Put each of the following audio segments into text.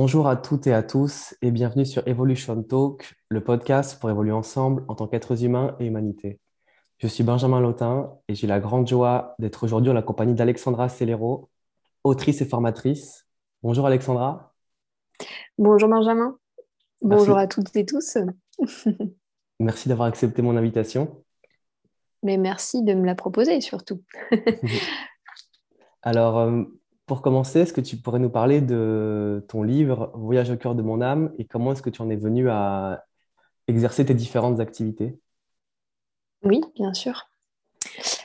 bonjour à toutes et à tous et bienvenue sur Evolution Talk, le podcast pour évoluer ensemble en tant qu'êtres humains et humanité. Je suis Benjamin Lautin et j'ai la grande joie d'être aujourd'hui en la compagnie d'Alexandra Celero, autrice et formatrice. Bonjour Alexandra. Bonjour Benjamin. Bonjour à toutes et tous. Merci d'avoir accepté mon invitation. Mais merci de me la proposer surtout. Alors, euh, pour commencer, est-ce que tu pourrais nous parler de ton livre Voyage au cœur de mon âme et comment est-ce que tu en es venu à exercer tes différentes activités? Oui, bien sûr.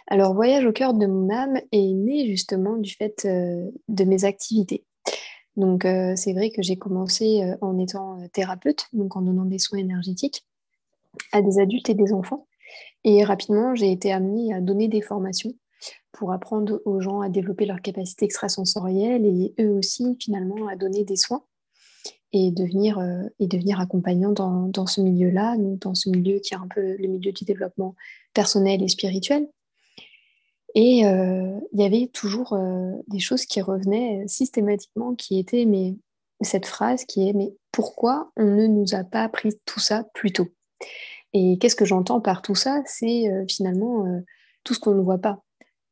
Alors, Voyage au cœur de mon âme est né justement du fait euh, de mes activités. Donc, euh, c'est vrai que j'ai commencé euh, en étant thérapeute, donc en donnant des soins énergétiques à des adultes et des enfants. Et rapidement, j'ai été amenée à donner des formations pour apprendre aux gens à développer leurs capacités extrasensorielles et eux aussi, finalement, à donner des soins et devenir, euh, et devenir accompagnant dans, dans ce milieu-là, dans ce milieu qui est un peu le milieu du développement personnel et spirituel. Et euh, il y avait toujours euh, des choses qui revenaient systématiquement, qui étaient mais, cette phrase qui est mais pourquoi on ne nous a pas appris tout ça plus tôt? Et qu'est-ce que j'entends par tout ça? C'est finalement tout ce qu'on ne voit pas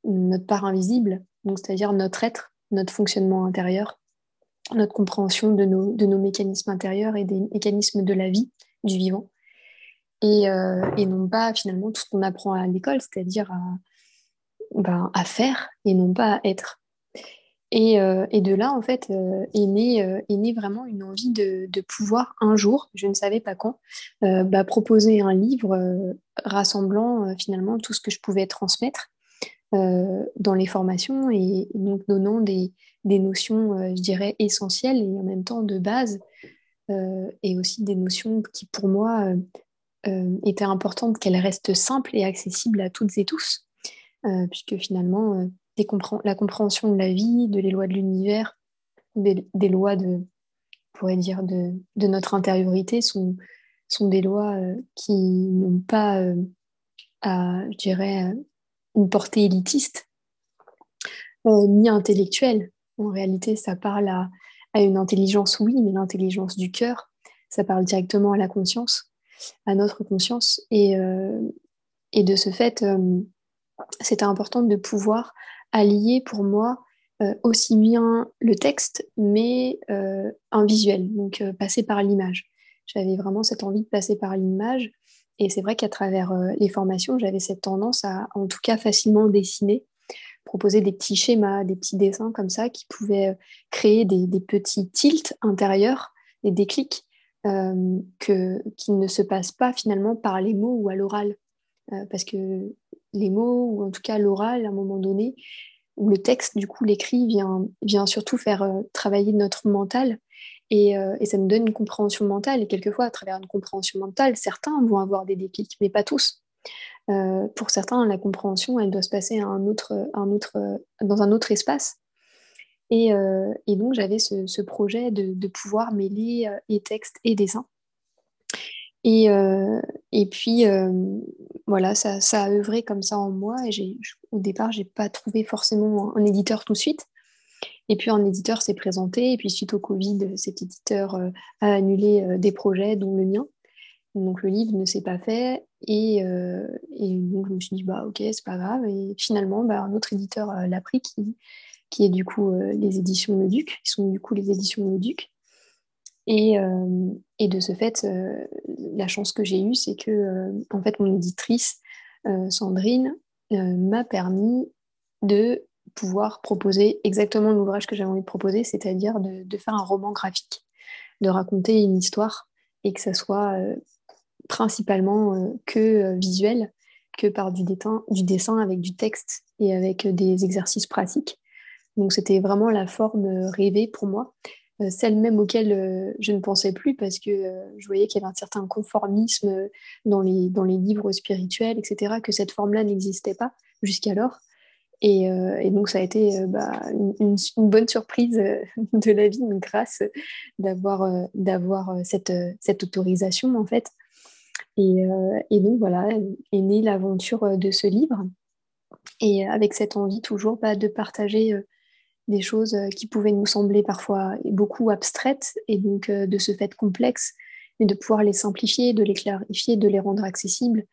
notre part invisible, donc c'est-à-dire notre être, notre fonctionnement intérieur, notre compréhension de nos, mécanismes intérieurs et des mécanismes de la vie, du vivant. Et, euh, et non pas finalement tout ce qu'on apprend à l'école, c'est-à-dire à, ben, faire et non pas à être. Et, euh, de là, en fait, euh, est, née, est vraiment une envie de, de, pouvoir un jour, je ne savais pas quand, bah, proposer un livre rassemblant finalement tout ce que je pouvais transmettre euh, dans les formations et donc donnant des, des notions, euh, je dirais, essentielles et en même temps de base, euh, et aussi des notions qui pour moi étaient importantes qu'elles restent simples et accessibles à toutes et tous, puisque finalement, la compréhension de la vie, de les lois de l'univers, des, lois de, pourrait dire, de, de, notre intériorité sont, sont des lois qui n'ont pas à, je dirais, une portée élitiste euh, ni intellectuelle. En réalité, ça parle à, une intelligence, oui, mais l'intelligence du cœur, ça parle directement à la conscience, à notre conscience. Et, euh, de ce fait, euh, c'était important de pouvoir allier pour moi aussi bien le texte, mais un visuel, donc passer par l'image. J'avais vraiment cette envie de passer par l'image et c'est vrai qu'à travers euh, les formations, j'avais cette tendance à, en tout cas, facilement dessiner, proposer des petits schémas, des petits dessins comme ça qui pouvaient euh, créer des, petits tilts intérieurs, des déclics euh, qui ne se passent pas finalement par les mots ou à l'oral. parce que les mots, ou en tout cas l'oral, à un moment donné, ou le texte, du coup, l'écrit vient surtout faire travailler notre mental euh, et, ça nous donne une compréhension mentale. Et quelquefois, à travers une compréhension mentale, certains vont avoir des déclics, mais pas tous. Euh, pour certains, la compréhension, elle doit se passer dans un autre espace. Et, euh, donc, j'avais ce, projet de, pouvoir mêler et texte et dessin. Et, et puis, voilà, ça, a œuvré comme ça en moi. Et au départ, je n'ai pas trouvé forcément un éditeur tout de suite. Et puis un éditeur s'est présenté, et puis suite au Covid, cet éditeur euh, a annulé euh, des projets, dont le mien. Donc le livre ne s'est pas fait, et, euh, donc je me suis dit, bah ok, c'est pas grave. Et finalement, bah, un autre éditeur l'a pris, qui, est du coup les éditions Le Duc, qui sont du coup les éditions Le Duc. Et de ce fait, la chance que j'ai eue, c'est que en fait, mon éditrice, Sandrine, m'a permis de pouvoir proposer exactement l'ouvrage que j'avais envie de proposer, c'est-à-dire de, faire un roman graphique, de raconter une histoire et que ça soit euh, principalement euh, que euh, visuel, que par du, du dessin avec du texte et avec des exercices pratiques. Donc c'était vraiment la forme rêvée pour moi, celle même auquel je ne pensais plus parce que je voyais qu'il y avait un certain conformisme dans les, dans les livres spirituels, etc., que cette forme-là n'existait pas jusqu'alors. Euh, et, donc, ça a été euh, bah, une, bonne surprise euh, de la vie, une grâce d'avoir cette, autorisation, en fait. Et, et, donc, voilà, est née l'aventure de ce livre. Et avec cette envie toujours bah, de partager des choses qui pouvaient nous sembler parfois beaucoup abstraites et donc de ce fait complexes, mais de pouvoir les simplifier, de les clarifier, de les rendre accessibles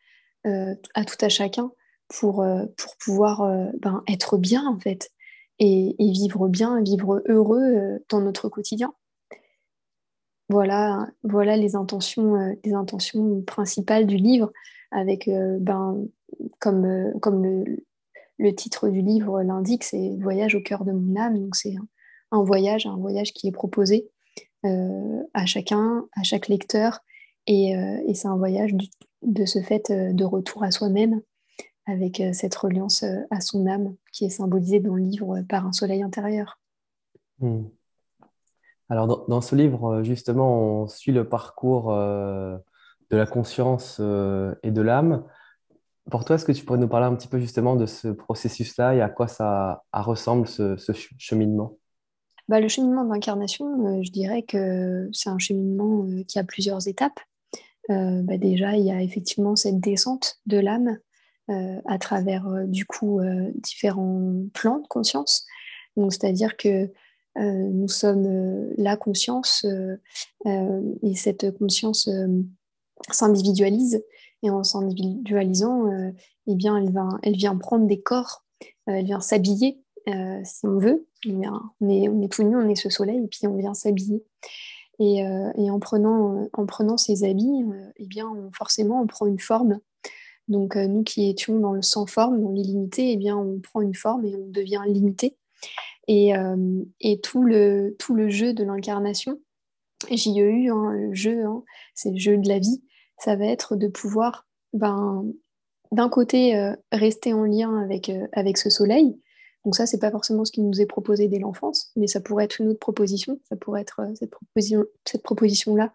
à tout à chacun pour, pour pouvoir ben, être bien en fait et, vivre bien, vivre heureux dans notre quotidien. Voilà, les intentions, les intentions principales du livre avec ben, comme, le, titre du livre l'indique, c'est Voyage au cœur de mon âme. Donc c'est un, voyage, un voyage qui est proposé euh, à chacun, à chaque lecteur. Et, euh, c'est un voyage de ce fait euh, de retour à soi-même, avec cette reliance à son âme qui est symbolisée dans le livre par un soleil intérieur. Hmm. Alors dans, dans, ce livre, justement, on suit le parcours de la conscience et de l'âme. Pour toi, est-ce que tu pourrais nous parler un petit peu justement de ce processus-là et à quoi ça ressemble ce, cheminement? Bah, Le cheminement d'incarnation, euh, je dirais que c'est un cheminement euh, qui a plusieurs étapes. Euh, bah, déjà, il y a effectivement cette descente de l'âme à travers du coup différents plans de conscience. Donc, c'est-à-dire que nous sommes la conscience et cette conscience s'individualise et en s'individualisant, euh, eh bien, elle, vient prendre des corps, euh, elle vient s'habiller, euh, si on veut. On est, on est tout nu, on est ce soleil, et puis on vient s'habiller. Et, et, en, prenant, en prenant ces habits, eh bien, forcément, on prend une forme. Donc, nous qui étions dans le sans forme, dans l'illimité, eh bien, on prend une forme et on devient limité. Et, et tout, le, tout le jeu de l'incarnation, eu, hein, le jeu, hein, c'est le jeu de la vie, ça va être de pouvoir, ben, d'un côté, euh, rester en lien avec, euh, avec ce soleil. Donc ça, c'est pas forcément ce qui nous est proposé dès l'enfance, mais ça pourrait être une autre proposition. Ça pourrait être euh, cette, proposition, cette proposition-là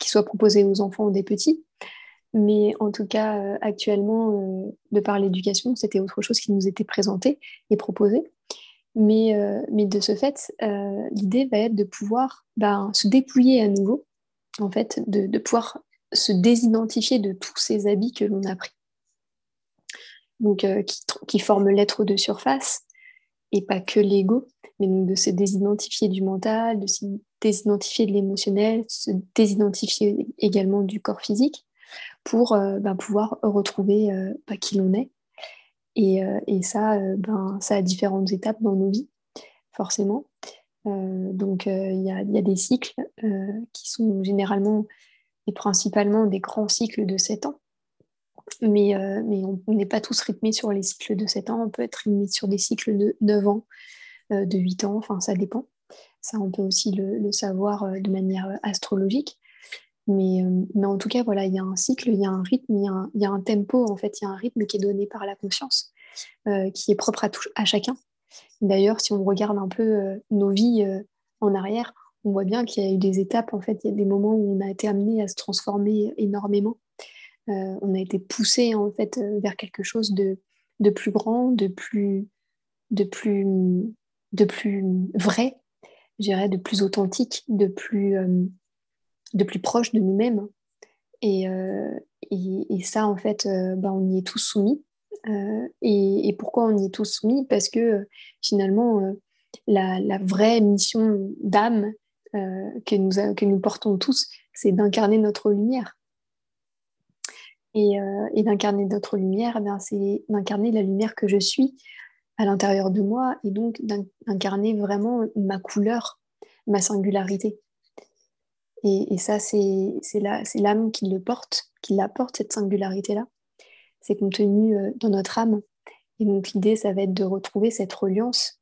qui soit proposée aux enfants ou des petits. Mais en tout cas, actuellement, de par l'éducation, c'était autre chose qui nous était présenté et proposé. Mais, mais de ce fait, l'idée va être de pouvoir ben, se dépouiller à nouveau, en fait, de, pouvoir se désidentifier de tous ces habits que l'on a pris. Donc, euh, qui, forment l'être de surface, et pas que l'ego, mais de se désidentifier du mental, de se désidentifier de l'émotionnel, se désidentifier également du corps physique, pour euh, ben, pouvoir retrouver euh, bah, qui l'on est. Et, ça, ben, ça a différentes étapes dans nos vies, forcément. donc, il y, a des cycles qui sont généralement et principalement des grands cycles de 7 ans. Mais, euh, mais on n'est pas tous rythmés sur les cycles de 7 ans, on peut être rythmé sur des cycles de 9 ans, euh, de 8 ans, enfin ça dépend. Ça, on peut aussi le, savoir euh, de manière astrologique. Mais, mais, en tout cas, voilà, il y a un cycle, il y a un rythme, il y a un, tempo, en fait, il y a un rythme qui est donné par la conscience, qui est propre à, tout, à chacun. D'ailleurs, si on regarde un peu nos vies en arrière, on voit bien qu'il y a eu des étapes, en fait, il y a des moments où on a été amené à se transformer énormément. Euh, on a été poussé en fait euh, vers quelque chose de, de plus grand, de plus, de plus, de plus vrai, je dirais, de plus authentique, de plus, euh, de plus proche de nous-mêmes. Et, et, ça, en fait, bah, on y est tous soumis. Et, et, pourquoi on y est tous soumis? Parce que finalement, la, la, vraie mission d'âme, euh, que, nous que nous portons tous, c'est d'incarner notre lumière. Et, euh, et d'incarner notre lumière, eh c'est d'incarner la lumière que je suis à l'intérieur de moi et donc d'incarner vraiment ma couleur, ma singularité. Et, et ça, c'est l'âme qui le porte, qui l'apporte, cette singularité-là. C'est contenu euh, dans notre âme. Et donc l'idée, ça va être de retrouver cette reliance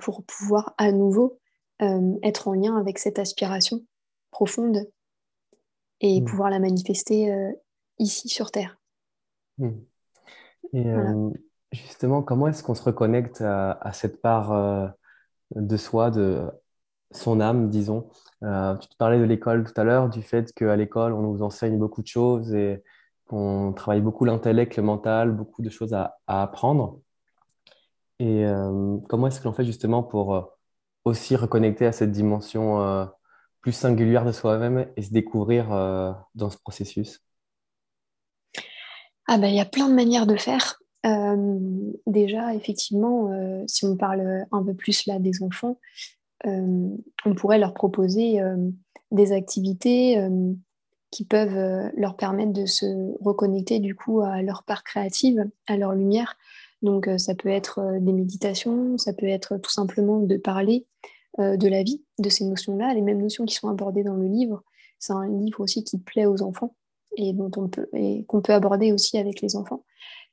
pour pouvoir à nouveau euh, être en lien avec cette aspiration profonde et hmm. pouvoir la manifester euh, ici sur Terre. Hmm. Et euh, justement, comment est-ce qu'on se reconnecte à, cette part de soi, de son âme, disons Tu te parlais de l'école tout à l'heure, du fait qu'à l'école, on nous enseigne beaucoup de choses et qu'on travaille beaucoup l'intellect, le mental, beaucoup de choses à, apprendre. Et comment est-ce qu'on fait justement pour aussi reconnecter à cette dimension euh, plus singulière de soi-même et se découvrir euh, dans ce processus? Ah ben il y a plein de manières de faire. déjà, effectivement, si on parle un peu plus là des enfants, on pourrait leur proposer des activités qui peuvent leur permettre de se reconnecter du coup à leur part créative, à leur lumière. Donc ça peut être des méditations, ça peut être tout simplement de parler de la vie, de ces notions-là, les mêmes notions qui sont abordées dans le livre. C'est un livre aussi qui plaît aux enfants et dont on peut et qu'on peut aborder aussi avec les enfants.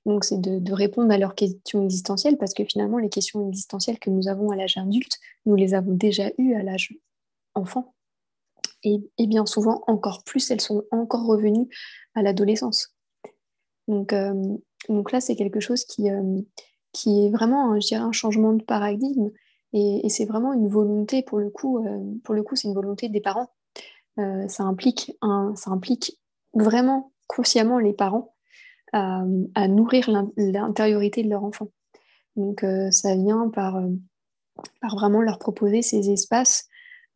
Donc c'est de, répondre à leurs questions existentielles parce que finalement les questions existentielles que nous avons à l'âge adulte, nous les avons déjà eues à l'âge enfant. Et, bien souvent encore plus, elles sont encore revenues à l'adolescence. Donc, euh, donc là c'est quelque chose qui, euh, qui est vraiment, je dirais, un changement de paradigme et, c'est vraiment une volonté pour le coup. Euh, pour le coup, c'est une volonté des parents. ça implique un, ça implique vraiment consciemment les parents à, nourrir l'intériorité de leur enfant. Donc euh, ça vient par, euh, par vraiment leur proposer ces espaces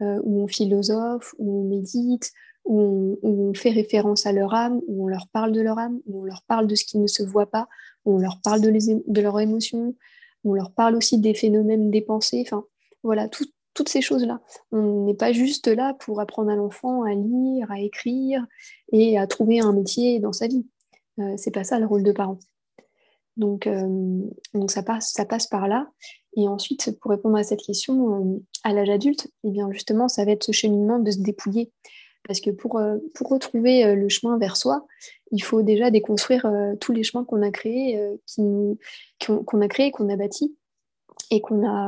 euh, où on philosophe, où on médite, où on, fait référence à leur âme, où on leur parle de leur âme, où on leur parle de ce qui ne se voit pas, où on leur parle de, leurs émotions, où on leur parle aussi des phénomènes des pensées, enfin voilà, tout, toutes ces choses-là. On n'est pas juste là pour apprendre à l'enfant à lire, à écrire et à trouver un métier dans sa vie. Euh, c'est pas ça le rôle de parent. Donc, euh, donc ça, passe, ça passe par là. Et ensuite, pour répondre à cette question, euh, à l'âge adulte, eh bien justement, ça va être ce cheminement de se dépouiller. Parce que pour, pour retrouver le chemin vers soi, il faut déjà déconstruire tous les chemins qu'on a créés, qu'on a créés, qu'on a bâtis et qu'on a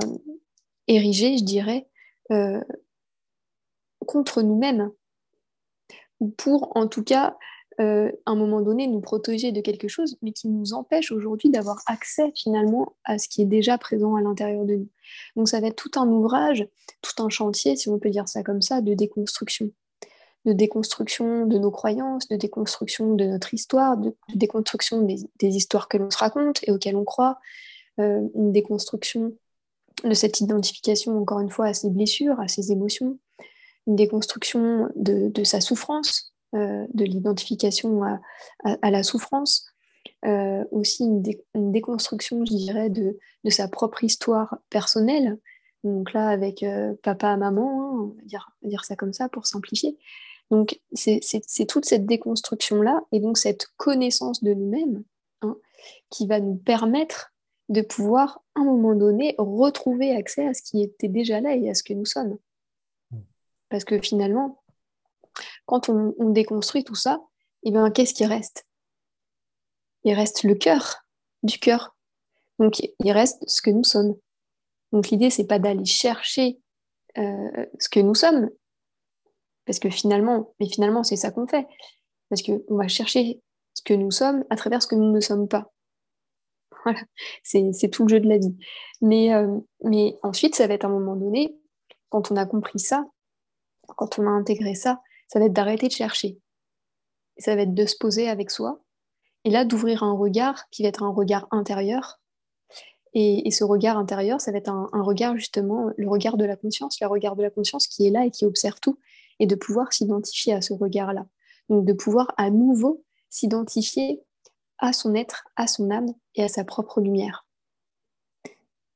érigé, je dirais, euh, contre nous-mêmes, ou pour en tout cas, euh, à un moment donné, nous protéger de quelque chose, mais qui nous empêche aujourd'hui d'avoir accès finalement à ce qui est déjà présent à l'intérieur de nous. Donc ça va être tout un ouvrage, tout un chantier, si on peut dire ça comme ça, de déconstruction de déconstruction de nos croyances, de déconstruction de notre histoire, de, déconstruction des, histoires que l'on se raconte et auxquelles on croit, euh, une déconstruction de cette identification, encore une fois, à ses blessures, à ses émotions, une déconstruction de, sa souffrance, de l'identification à, la souffrance, euh, aussi une, déconstruction, je dirais, de, sa propre histoire personnelle. Donc là, avec euh, papa, maman, hein, on, va dire, dire, ça comme ça pour simplifier. Donc c'est toute cette déconstruction-là et donc cette connaissance de nous-mêmes hein, qui va nous permettre de pouvoir, à un moment donné, retrouver accès à ce qui était déjà là et à ce que nous sommes. Hmm. Parce que finalement, quand on, déconstruit tout ça, eh bien, qu'est-ce qui reste? Il reste le cœur du cœur. Donc, il reste ce que nous sommes. Donc, l'idée, c'est pas d'aller chercher euh, ce que nous sommes, parce que finalement, mais finalement, c'est ça qu'on fait. Parce qu'on va chercher ce que nous sommes à travers ce que nous ne sommes pas. Voilà, c'est tout le jeu de la vie. Mais, euh, mais ensuite, ça va être à un moment donné, quand on a compris ça, quand on a intégré ça, ça va être d'arrêter de chercher. Ça va être de se poser avec soi. Et là, d'ouvrir un regard qui va être un regard intérieur. Et, ce regard intérieur, ça va être un, un, regard justement, le regard de la conscience, le regard de la conscience qui est là et qui observe tout, et de pouvoir s'identifier à ce regard-là. Donc de pouvoir à nouveau s'identifier à son être, à son âme et à sa propre lumière.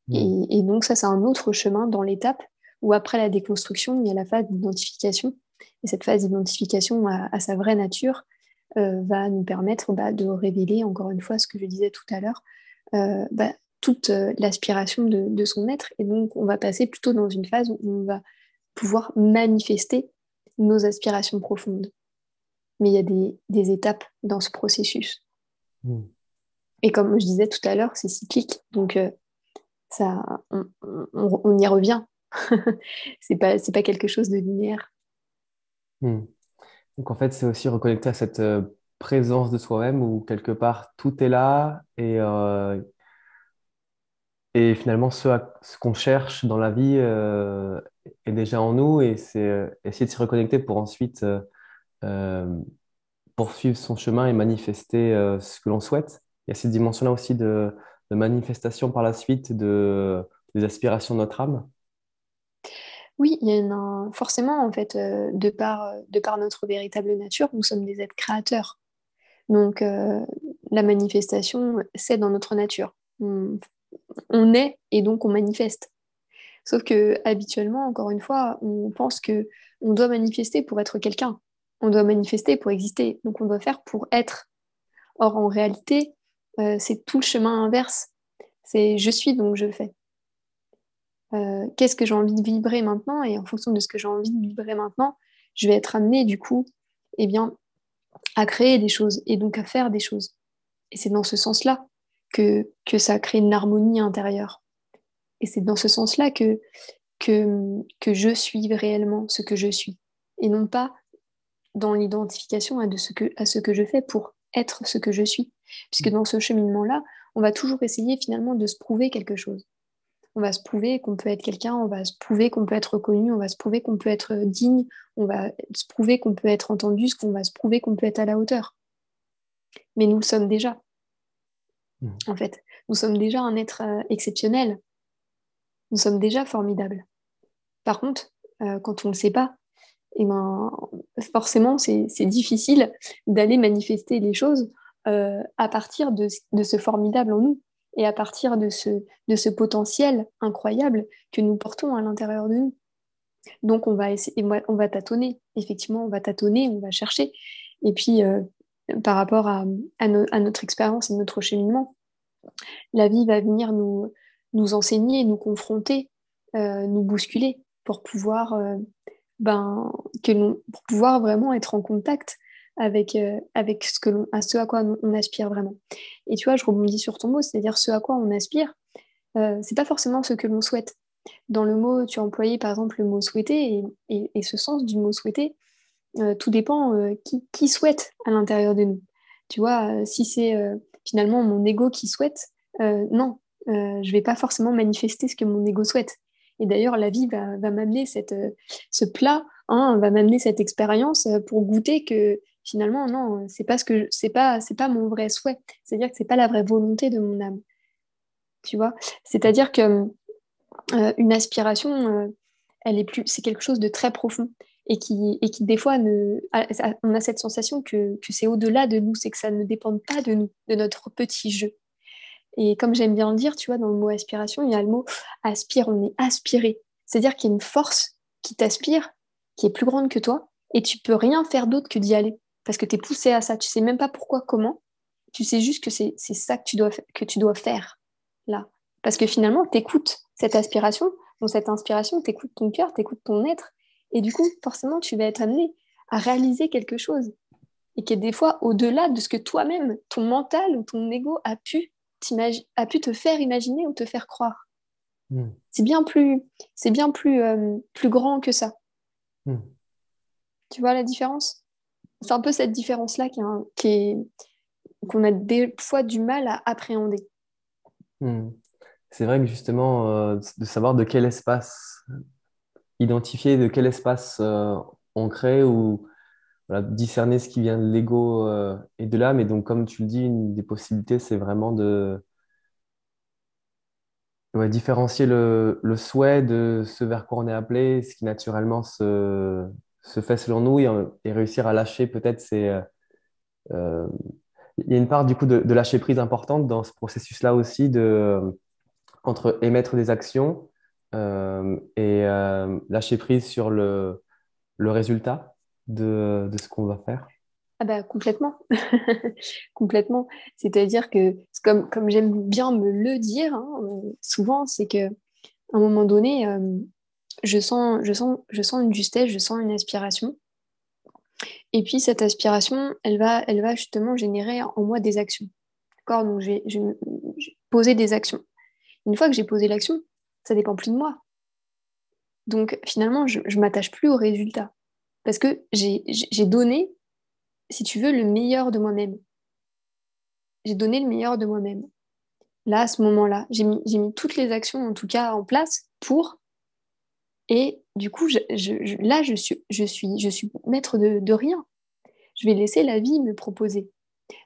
Hmm. Et, donc ça, c'est un autre chemin dans l'étape où après la déconstruction, il y a la phase d'identification. Et cette phase d'identification à, sa vraie nature euh, va nous permettre bah, de révéler, encore une fois, ce que je disais tout à l'heure, euh, bah, toute euh, l'aspiration de, son être. Et donc, on va passer plutôt dans une phase où on va pouvoir manifester nos aspirations profondes. Mais il y a des, des étapes dans ce processus. Hmm. Et comme je disais tout à l'heure, c'est cyclique. Donc, euh, ça, on, y revient. c'est pas, pas quelque chose de linéaire. Hmm. Donc, en fait, c'est aussi reconnecter à cette euh, présence de soi-même où quelque part tout est là et, euh, et finalement ce, qu'on cherche dans la vie est déjà en nous et c'est essayer de s'y reconnecter pour ensuite poursuivre son chemin et manifester euh, ce que l'on souhaite. Il y a cette dimension-là aussi de, manifestation par la suite de, des aspirations de notre âme. Oui, il y en a forcément, en fait, euh, de, par, de par notre véritable nature, nous sommes des êtres créateurs. Donc, euh, la manifestation, c'est dans notre nature. On, est et donc on manifeste. Sauf que habituellement, encore une fois, on pense que on doit manifester pour être quelqu'un. On doit manifester pour exister. Donc on doit faire pour être. Or, en réalité, euh, c'est tout le chemin inverse. C'est je suis donc je fais. Euh, qu'est-ce que j'ai envie de vibrer maintenant Et en fonction de ce que j'ai envie de vibrer maintenant, je vais être amenée du coup eh bien, à créer des choses et donc à faire des choses. Et c'est dans ce sens-là que, que ça crée une harmonie intérieure. Et c'est dans ce sens-là que, que, que je suis réellement ce que je suis. Et non pas dans l'identification à, de ce que, à ce que je fais pour être ce que je suis. Puisque dans ce cheminement-là, on va toujours essayer finalement de se prouver quelque chose. On va se prouver qu'on peut être quelqu'un, on va se prouver qu'on peut être reconnu, on va se prouver qu'on peut être digne, on va se prouver qu'on peut être entendu, qu'on va se prouver qu'on peut être à la hauteur. Mais nous le sommes déjà. Mmh. En fait, nous sommes déjà un être euh, exceptionnel. Nous sommes déjà formidables. Par contre, euh, quand on ne le sait pas, eh ben, forcément, c'est difficile d'aller manifester les choses euh, à partir de, ce formidable en nous et à partir de ce, de ce potentiel incroyable que nous portons à l'intérieur de nous. Donc, on va, essayer, on va tâtonner. Effectivement, on va tâtonner, on va chercher. Et puis, euh, par rapport à, notre expérience et notre cheminement, la vie va venir nous, nous enseigner, nous confronter, euh, nous bousculer pour pouvoir, ben, que pour pouvoir vraiment être en contact avec, euh, avec ce, à ce à quoi on, aspire vraiment. Et tu vois, je rebondis sur ton mot, c'est-à-dire ce à quoi on aspire, euh, c'est pas forcément ce que l'on souhaite. Dans le mot, tu as employé par exemple le mot souhaiter et, et, ce sens du mot souhaiter, euh, tout dépend euh, qui, qui, souhaite à l'intérieur de nous. Tu vois, si c'est finalement mon ego qui souhaite, non, je vais pas forcément manifester ce que mon ego souhaite. Et d'ailleurs, la vie va, va m'amener cette, ce plat, hein, va m'amener cette expérience pour goûter que finalement, non, c'est pas ce que c'est pas c'est pas mon vrai souhait. C'est-à-dire que c'est pas la vraie volonté de mon âme. Tu vois? C'est-à-dire que euh, une aspiration, euh, elle est plus, c'est quelque chose de très profond et qui, et qui des fois ne, on a cette sensation que, que c'est au-delà de nous, c'est que ça ne dépend pas de nous, de notre petit jeu. Et comme j'aime bien le dire, tu vois, dans le mot aspiration, il y a le mot aspire, on est aspiré. C'est-à-dire qu'il y a une force qui t'aspire, qui est plus grande que toi, et tu peux rien faire d'autre que d'y aller parce que tu es poussé à ça. Tu sais même pas pourquoi, comment. Tu sais juste que c'est ça que tu, dois, que tu dois faire là. Parce que finalement, tu écoutes cette aspiration, dans cette inspiration, tu écoutes ton cœur, tu écoutes ton être. Et du coup, forcément, tu vas être amené à réaliser quelque chose. Et qui est des fois au-delà de ce que toi-même, ton mental ou ton ego a pu, a pu te faire imaginer ou te faire croire. Hmm. C'est bien plus, c'est bien plus, euh, plus grand que ça. Hmm. Tu vois la différence? C'est un peu cette différence-là qui, qu'on a des fois du mal à appréhender. Hmm. C'est vrai que justement, euh, de savoir de quel espace identifier, de quel espace euh, on crée ou discerner ce qui vient de l'ego euh, et de l'âme. Et donc, comme tu le dis, une des possibilités, c'est vraiment de différencier le, le, souhait de ce vers quoi on est appelé, ce qui naturellement se, se fait selon nous et, réussir à lâcher peut-être c'est euh, euh, il y a une part du coup de, lâcher prise importante dans ce processus-là aussi de entre émettre des actions euh, et lâcher prise sur le, le résultat de, de ce qu'on va faire. Ah bah complètement, complètement. C'est-à-dire que comme, comme j'aime bien me le dire hein, souvent, c'est que à un moment donné, je sens, je, sens, je sens une justesse, je sens une aspiration. Et puis cette aspiration, elle va, elle va justement générer en moi des actions. D'accord? Donc je vais, poser des actions. Une fois que j'ai posé l'action, ça dépend plus de moi. Donc finalement, je ne m'attache plus au résultat. Parce que j'ai donné, si tu veux, le meilleur de moi-même. J'ai donné le meilleur de moi-même. Là, à ce moment-là, j'ai mis, mis toutes les actions, en tout cas, en place pour et du coup, là, je suis, maître de, rien. Je vais laisser la vie me proposer.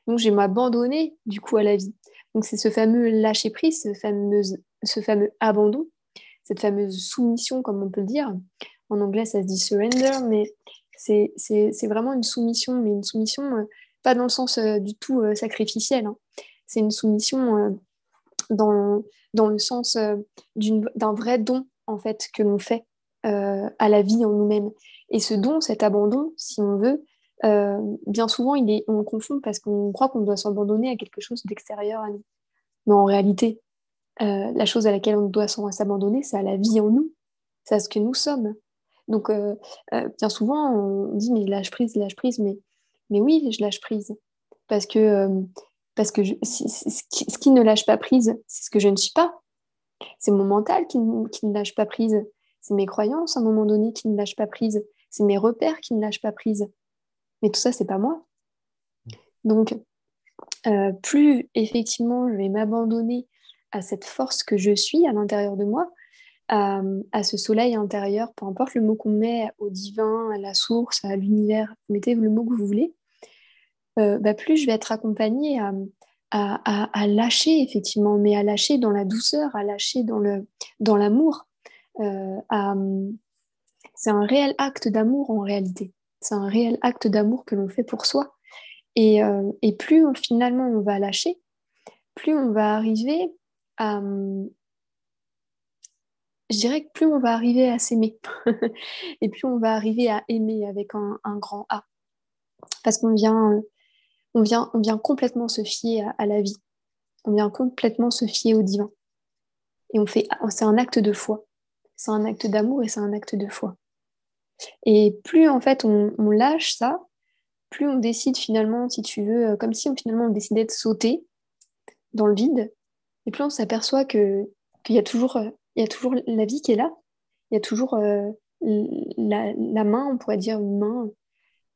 Donc, je vais m'abandonner du coup à la vie. Donc, c'est ce fameux lâcher prise, ce fameux, abandon, cette fameuse soumission, comme on peut le dire. En anglais, ça se dit surrender, mais c'est vraiment une soumission, mais une soumission euh, pas dans le sens du tout sacrificiel. Hein. C'est une soumission dans, dans le sens d'un vrai don, en fait, que l'on fait à la vie en nous-mêmes. Et ce don, cet abandon, si on veut, bien souvent, on le confond parce qu'on croit qu'on doit s'abandonner à quelque chose d'extérieur à nous. Mais en réalité, la chose à laquelle on doit s'abandonner, c'est à la vie en nous, c'est à ce que nous sommes. Donc, euh, euh, bien souvent, on dit, mais lâche prise, lâche prise, mais, mais oui, je lâche prise. Parce que, euh, parce que ce, qui, ne lâche pas prise, c'est ce que je ne suis pas. C'est mon mental qui, qui ne lâche pas prise. C'est mes croyances à un moment donné qui ne lâchent pas prise. C'est mes repères qui ne lâchent pas prise. Mais tout ça, c'est pas moi. Donc, plus effectivement je vais m'abandonner à cette force que je suis à l'intérieur de moi, à, ce soleil intérieur, peu importe le mot qu'on met au divin, à la source, à l'univers, mettez le mot que vous voulez, euh, bah, plus je vais être accompagnée à, à, lâcher, effectivement, mais à lâcher dans la douceur, à lâcher dans l'amour. Euh, c'est un réel acte d'amour en réalité. C'est un réel acte d'amour que l'on fait pour soi. Et, euh, et plus finalement on va lâcher, plus on va arriver à, je dirais que plus on va arriver à s'aimer et plus on va arriver à aimer avec un, grand A. Parce qu'on vient, on vient, on vient complètement se fier à, la vie. On vient complètement se fier au divin. Et on fait, c'est un acte de foi. C'est un acte d'amour et c'est un acte de foi. Et plus en fait on, lâche ça, plus on décide finalement, si tu veux, euh, comme si finalement on décidait de sauter dans le vide, et plus on s'aperçoit qu'il y a toujours euh, y a toujours la vie qui est là. Il y a toujours euh, la, main, on pourrait dire une main,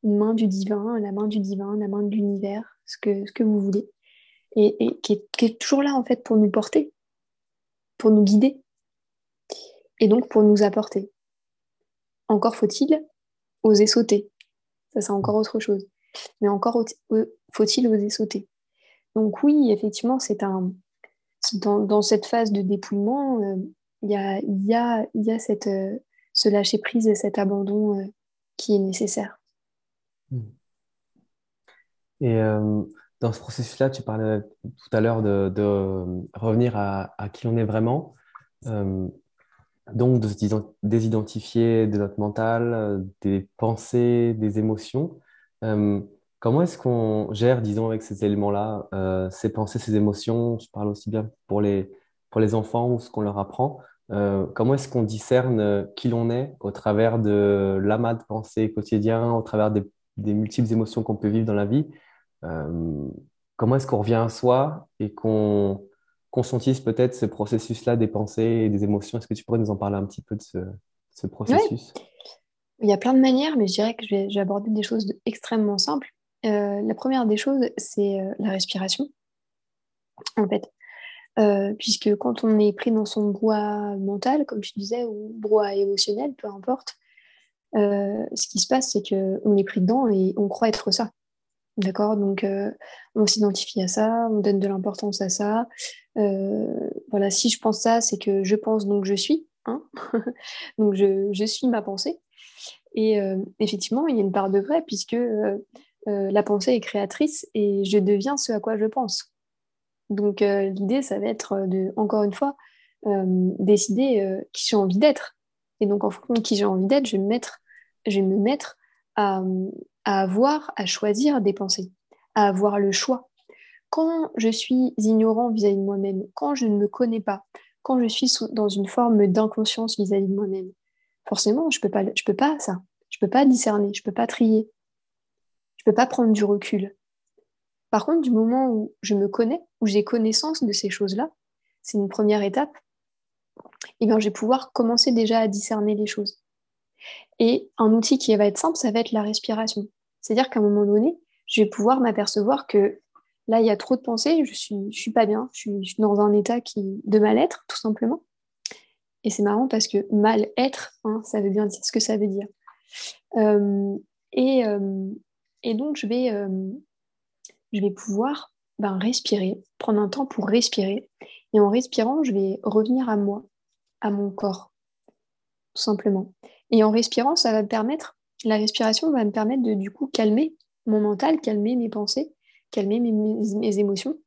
une main du divin, la main du divin, la main de l'univers, ce que, ce que vous voulez. Et, qui, est, toujours là, en fait, pour nous porter, pour nous guider, et donc pour nous apporter. Encore faut-il oser sauter. Ça, c'est encore autre chose. Mais encore faut-il oser sauter. Donc oui, effectivement, c'est un... Dans, cette phase de dépouillement, euh, il y a, y a, y a cette, euh, ce lâcher-prise et cet abandon euh, qui est nécessaire. Hmm. Et euh, dans ce processus-là, tu parlais tout à l'heure de, revenir à, à, qui on est vraiment, donc de se désidentifier de notre mental, des pensées, des émotions. comment est-ce qu'on gère, disons, avec ces éléments-là, ces pensées, ces émotions? Je parle aussi bien pour les, pour les enfants ou ce qu'on leur apprend. Euh, comment est-ce qu'on discerne euh, qui l'on est au travers de l'amas de pensée quotidien, au travers des, multiples émotions qu'on peut vivre dans la vie? Euh, Comment est-ce qu'on revient à soi et qu'on conscientise peut-être ce processus-là des pensées et des émotions? Est-ce que tu pourrais nous en parler un petit peu de ce, processus? Il y a plein de manières, mais je dirais que je vais, aborder des choses extrêmement simples. la première des choses, c'est la respiration. En fait, euh, puisque quand on est pris dans son brouhaha mental, comme je disais, ou brouhaha émotionnel, peu importe, euh, ce qui se passe, c'est qu'on est pris dedans et on croit être ça. D'accord Donc, euh, on s'identifie à ça, on donne de l'importance à ça. voilà, si je pense ça, c'est que je pense, donc je suis. Hein donc, je, suis ma pensée. Et effectivement, il y a une part de vrai, puisque la pensée est créatrice et je deviens ce à quoi je pense. Donc euh, l'idée, ça va être de, encore une fois, euh, décider euh, qui j'ai envie d'être. Et donc en fonction de qui j'ai envie d'être, je je vais me mettre à, avoir, à choisir des pensées, à avoir le choix. Quand je suis ignorant vis-à-vis de moi-même, quand je ne me connais pas, quand je suis dans une forme d'inconscience vis-à-vis de moi-même, forcément, je peux pas, peux pas ça. Je peux pas discerner, je peux pas trier, je peux pas prendre du recul. Par contre, du moment où je me connais, où j'ai connaissance de ces choses-là, c'est une première étape, et eh bien, je vais pouvoir commencer déjà à discerner les choses. Et un outil qui va être simple, ça va être la respiration. C'est-à-dire qu'à un moment donné, je vais pouvoir m'apercevoir que là, il y a trop de pensées, je suis, je suis pas bien, je suis, dans un état qui, de mal-être, tout simplement. Et c'est marrant parce que mal-être, hein, ça veut bien dire ce que ça veut dire. Euh, et, euh, et, donc, je vais, euh, je vais pouvoir ben, respirer, prendre un temps pour respirer. Et en respirant, je vais revenir à moi, à mon corps, tout simplement. Et en respirant, ça va me permettre, la respiration va me permettre de calmer mon mental, calmer mes pensées, calmer mes, émotions,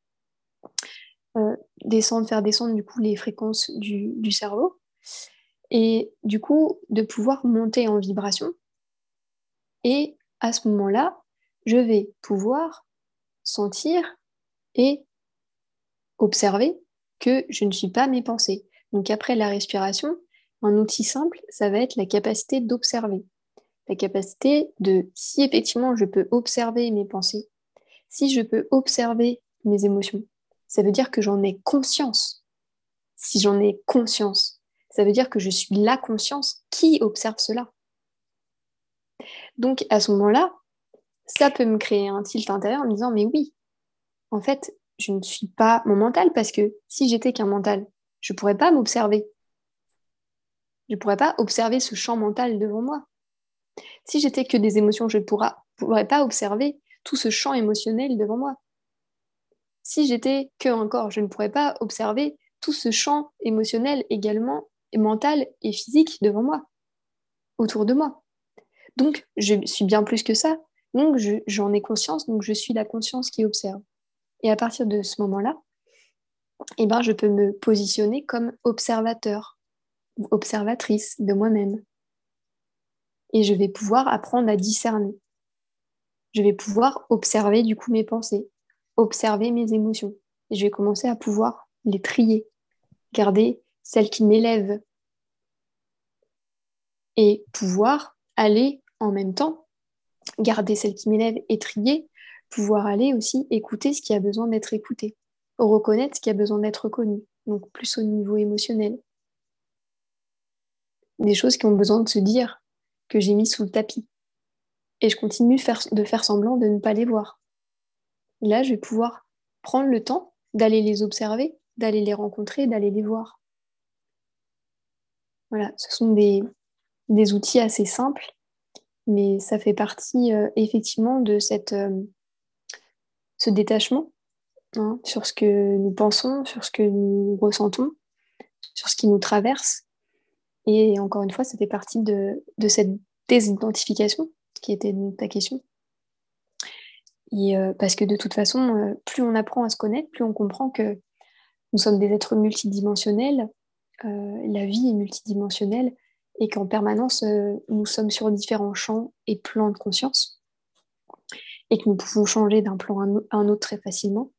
euh, faire descendre du coup les fréquences du, du cerveau, et du coup de pouvoir monter en vibration. Et à ce moment-là, je vais pouvoir sentir et observer que je ne suis pas mes pensées. Donc après la respiration, un outil simple, ça va être la capacité d'observer. La capacité de, si effectivement je peux observer mes pensées, si je peux observer mes émotions, ça veut dire que j'en ai conscience. Si j'en ai conscience, ça veut dire que je suis la conscience qui observe cela. Donc à ce moment-là, ça peut me créer un tilt intérieur en me disant mais oui, en fait, je ne suis pas mon mental parce que si j'étais qu'un mental, je ne pourrais pas m'observer. Je ne pourrais pas observer ce champ mental devant moi. Si j'étais que des émotions, je ne pourrais pas observer tout ce champ émotionnel devant moi. Si j'étais que un corps, je ne pourrais pas observer tout ce champ émotionnel également, mental et physique devant moi, autour de moi. Donc, je suis bien plus que ça. Donc, j'en ai conscience, donc je suis la conscience qui observe. Et à partir de ce moment-là, eh ben, je peux me positionner comme observateur observatrice de moi-même. Et je vais pouvoir apprendre à discerner. Je vais pouvoir observer du coup mes pensées, observer mes émotions. Et je vais commencer à pouvoir les trier, garder celles qui m'élèvent. Et pouvoir aller en même temps, garder celles qui m'élèvent et trier, pouvoir aller aussi écouter ce qui a besoin d'être écouté reconnaître ce qui a besoin d'être reconnu, donc plus au niveau émotionnel. Des choses qui ont besoin de se dire, que j'ai mis sous le tapis. Et je continue de faire semblant de ne pas les voir. là, je vais pouvoir prendre le temps d'aller les observer, d'aller les rencontrer, d'aller les voir. Voilà, ce sont des, outils assez simples, mais ça fait partie euh, effectivement de cette, euh, ce détachement Hein, sur ce que nous pensons, sur ce que nous ressentons, sur ce qui nous traverse. Et encore une fois, ça fait partie de, cette désidentification qui était ta question. Et, euh, parce que de toute façon, euh, plus on apprend à se connaître, plus on comprend que nous sommes des êtres multidimensionnels, euh, la vie est multidimensionnelle, et qu'en permanence, nous sommes sur différents champs et plans de conscience, et que nous pouvons changer d'un plan à un autre très facilement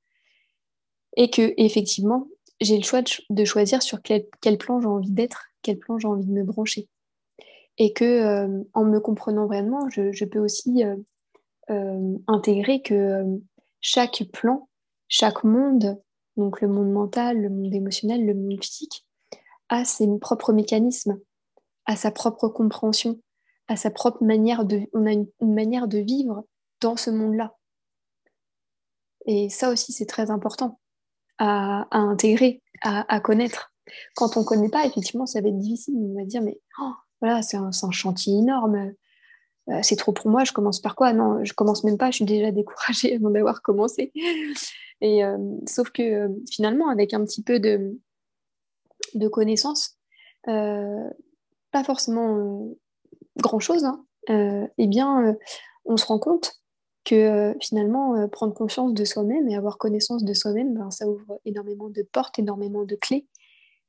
et que effectivement j'ai le choix de, choisir sur quel, plan j'ai envie d'être, quel plan j'ai envie de me brancher, et que euh, en me comprenant vraiment, je, peux aussi euh, euh, intégrer que chaque plan, chaque monde, donc le monde mental, le monde émotionnel, le monde physique, a ses propres mécanismes, a sa propre compréhension, a sa propre manière de, on a une manière de vivre dans ce monde-là. Et ça aussi, c'est très important à, intégrer, à, connaître. Quand on ne connaît pas, effectivement, ça va être difficile. On va dire, mais oh, voilà, c'est un, chantier énorme. Euh, c'est trop pour moi, je commence par quoi? Non, je commence même pas, je suis déjà découragée avant d'avoir commencé. Et, euh, sauf que euh, finalement, avec un petit peu de, de connaissances, pas forcément grand-chose, hein, eh bien, on se rend compte que finalement, prendre conscience de soi-même et avoir connaissance de soi-même, ben, ça ouvre énormément de portes, énormément de clés,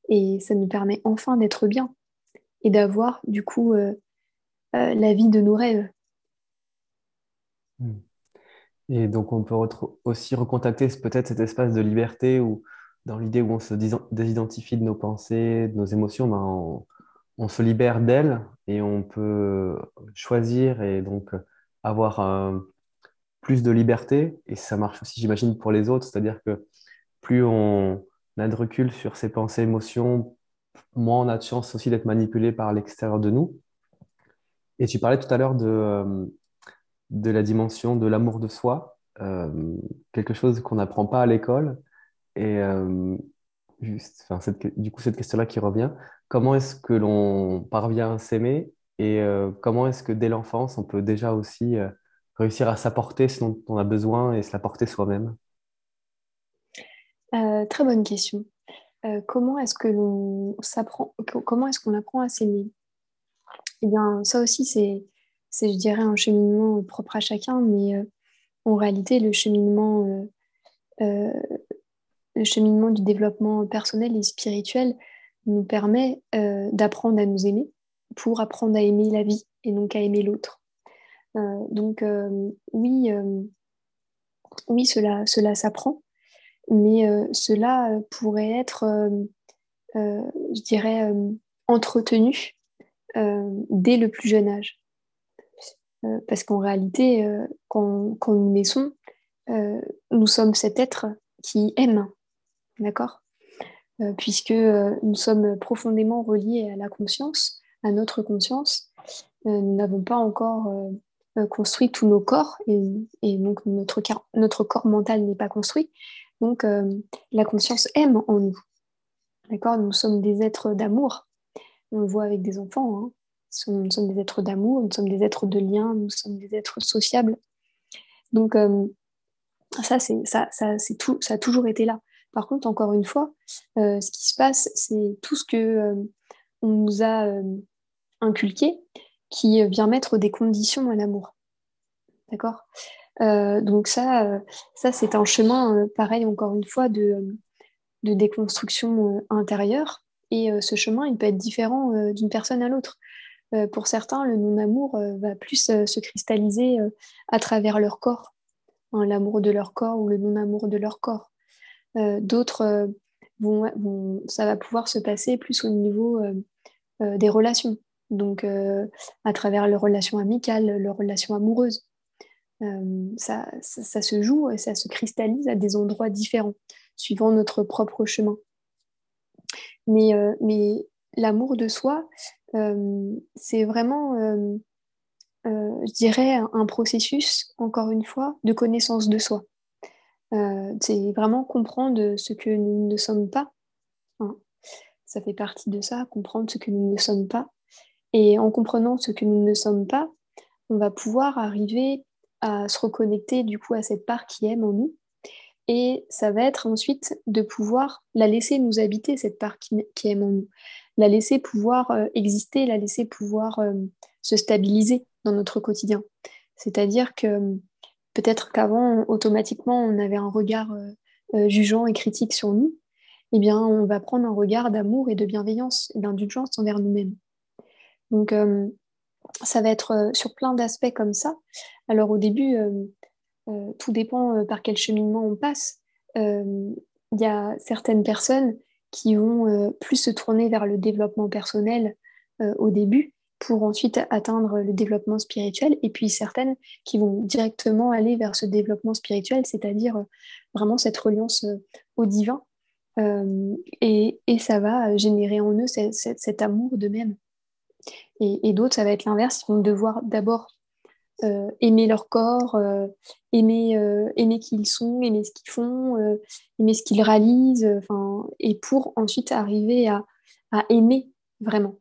et ça nous permet enfin d'être bien et d'avoir du coup euh, la vie de nos rêves. Hmm. Et donc on peut aussi recontacter peut-être cet espace de liberté où dans l'idée où on se désidentifie de nos pensées, de nos émotions, ben on, se libère d'elles et on peut choisir et donc avoir un, plus de liberté, et ça marche aussi, j'imagine, pour les autres, c'est-à-dire que plus on a de recul sur ses pensées, émotions, moins on a de chance aussi d'être manipulé par l'extérieur de nous. Et tu parlais tout à l'heure de, euh, de la dimension de l'amour de soi, euh, quelque chose qu'on n'apprend pas à l'école. Et euh, juste, enfin, du coup, cette question-là qui revient, comment est-ce que l'on parvient à s'aimer et comment est-ce que dès l'enfance, on peut déjà aussi réussir à s'apporter ce dont on a besoin et se l'apporter soi-même? Euh, Très bonne question. Euh, comment est-ce que l'on s'apprend Comment est-ce qu'on apprend à s'aimer? Eh bien, ça aussi, c'est, je dirais, un cheminement propre à chacun, mais euh, en réalité, le cheminement, le cheminement du développement personnel et spirituel nous permet d'apprendre à nous aimer pour apprendre à aimer la vie et donc à aimer l'autre. donc oui, oui, cela, cela s'apprend, mais cela pourrait être, je dirais, entretenu dès le plus jeune âge. Euh, parce qu'en réalité, euh, quand, nous naissons, euh, nous sommes cet être qui aime, d'accord? Puisque nous sommes profondément reliés à la conscience, à notre conscience, nous n'avons pas encore construit tous nos corps et, donc notre, corps mental n'est pas construit. Donc la conscience aime en nous. D'accord? Nous sommes des êtres d'amour. On le voit avec des enfants. Hein nous sommes des êtres d'amour, nous sommes des êtres de lien, nous sommes des êtres sociables. Donc, euh, ça, c'est, ça, ça, c'est tout, ça a toujours été là. Par contre, encore une fois, euh, ce qui se passe, c'est tout ce que euh, on nous a inculqué qui vient mettre des conditions à l'amour. D'accord? Donc ça, ça c'est un chemin, pareil, encore une fois, de, déconstruction intérieure. Et ce chemin, il peut être différent d'une personne à l'autre. Euh, pour certains, le non-amour euh, va plus euh, se cristalliser à travers leur corps, hein, l'amour de leur corps ou le non-amour de leur corps. D'autres, vont, ça va pouvoir se passer plus au niveau des relations, donc à travers leurs relations amicales, leurs relations amoureuses. Ça, ça, se joue et ça se cristallise à des endroits différents, suivant notre propre chemin. Mais, mais l'amour de soi, euh, c'est vraiment, euh, euh, je dirais, un processus, encore une fois, de connaissance de soi. c'est vraiment comprendre ce que nous ne sommes pas. Hein. Ça fait partie de ça, comprendre ce que nous ne sommes pas. Et en comprenant ce que nous ne sommes pas, on va pouvoir arriver à se reconnecter du coup à cette part qui aime en nous. Et ça va être ensuite de pouvoir la laisser nous habiter, cette part qui, aime en nous la laisser pouvoir euh, exister, la laisser pouvoir euh, se stabiliser dans notre quotidien. C'est-à-dire que euh, peut-être qu'avant, automatiquement, on avait un regard jugeant et critique sur nous, eh bien, on va prendre un regard d'amour et de bienveillance et d'indulgence envers nous-mêmes. Donc, ça va être sur plein d'aspects comme ça. Alors, au début, tout dépend par quel cheminement on passe. Il y a certaines personnes qui vont euh, plus se tourner vers le développement personnel euh, au début pour ensuite atteindre le développement spirituel, et puis certaines qui vont directement aller vers ce développement spirituel, c'est-à-dire euh, vraiment cette reliance au divin, et, et, ça va générer en eux cet amour d'eux-mêmes. Et, d'autres, ça va être l'inverse, ils vont devoir d'abord euh, aimer leur corps, euh, aimer, euh, aimer qui ils sont, aimer ce qu'ils font, aimer ce qu'ils réalisent, et pour ensuite arriver à, aimer vraiment,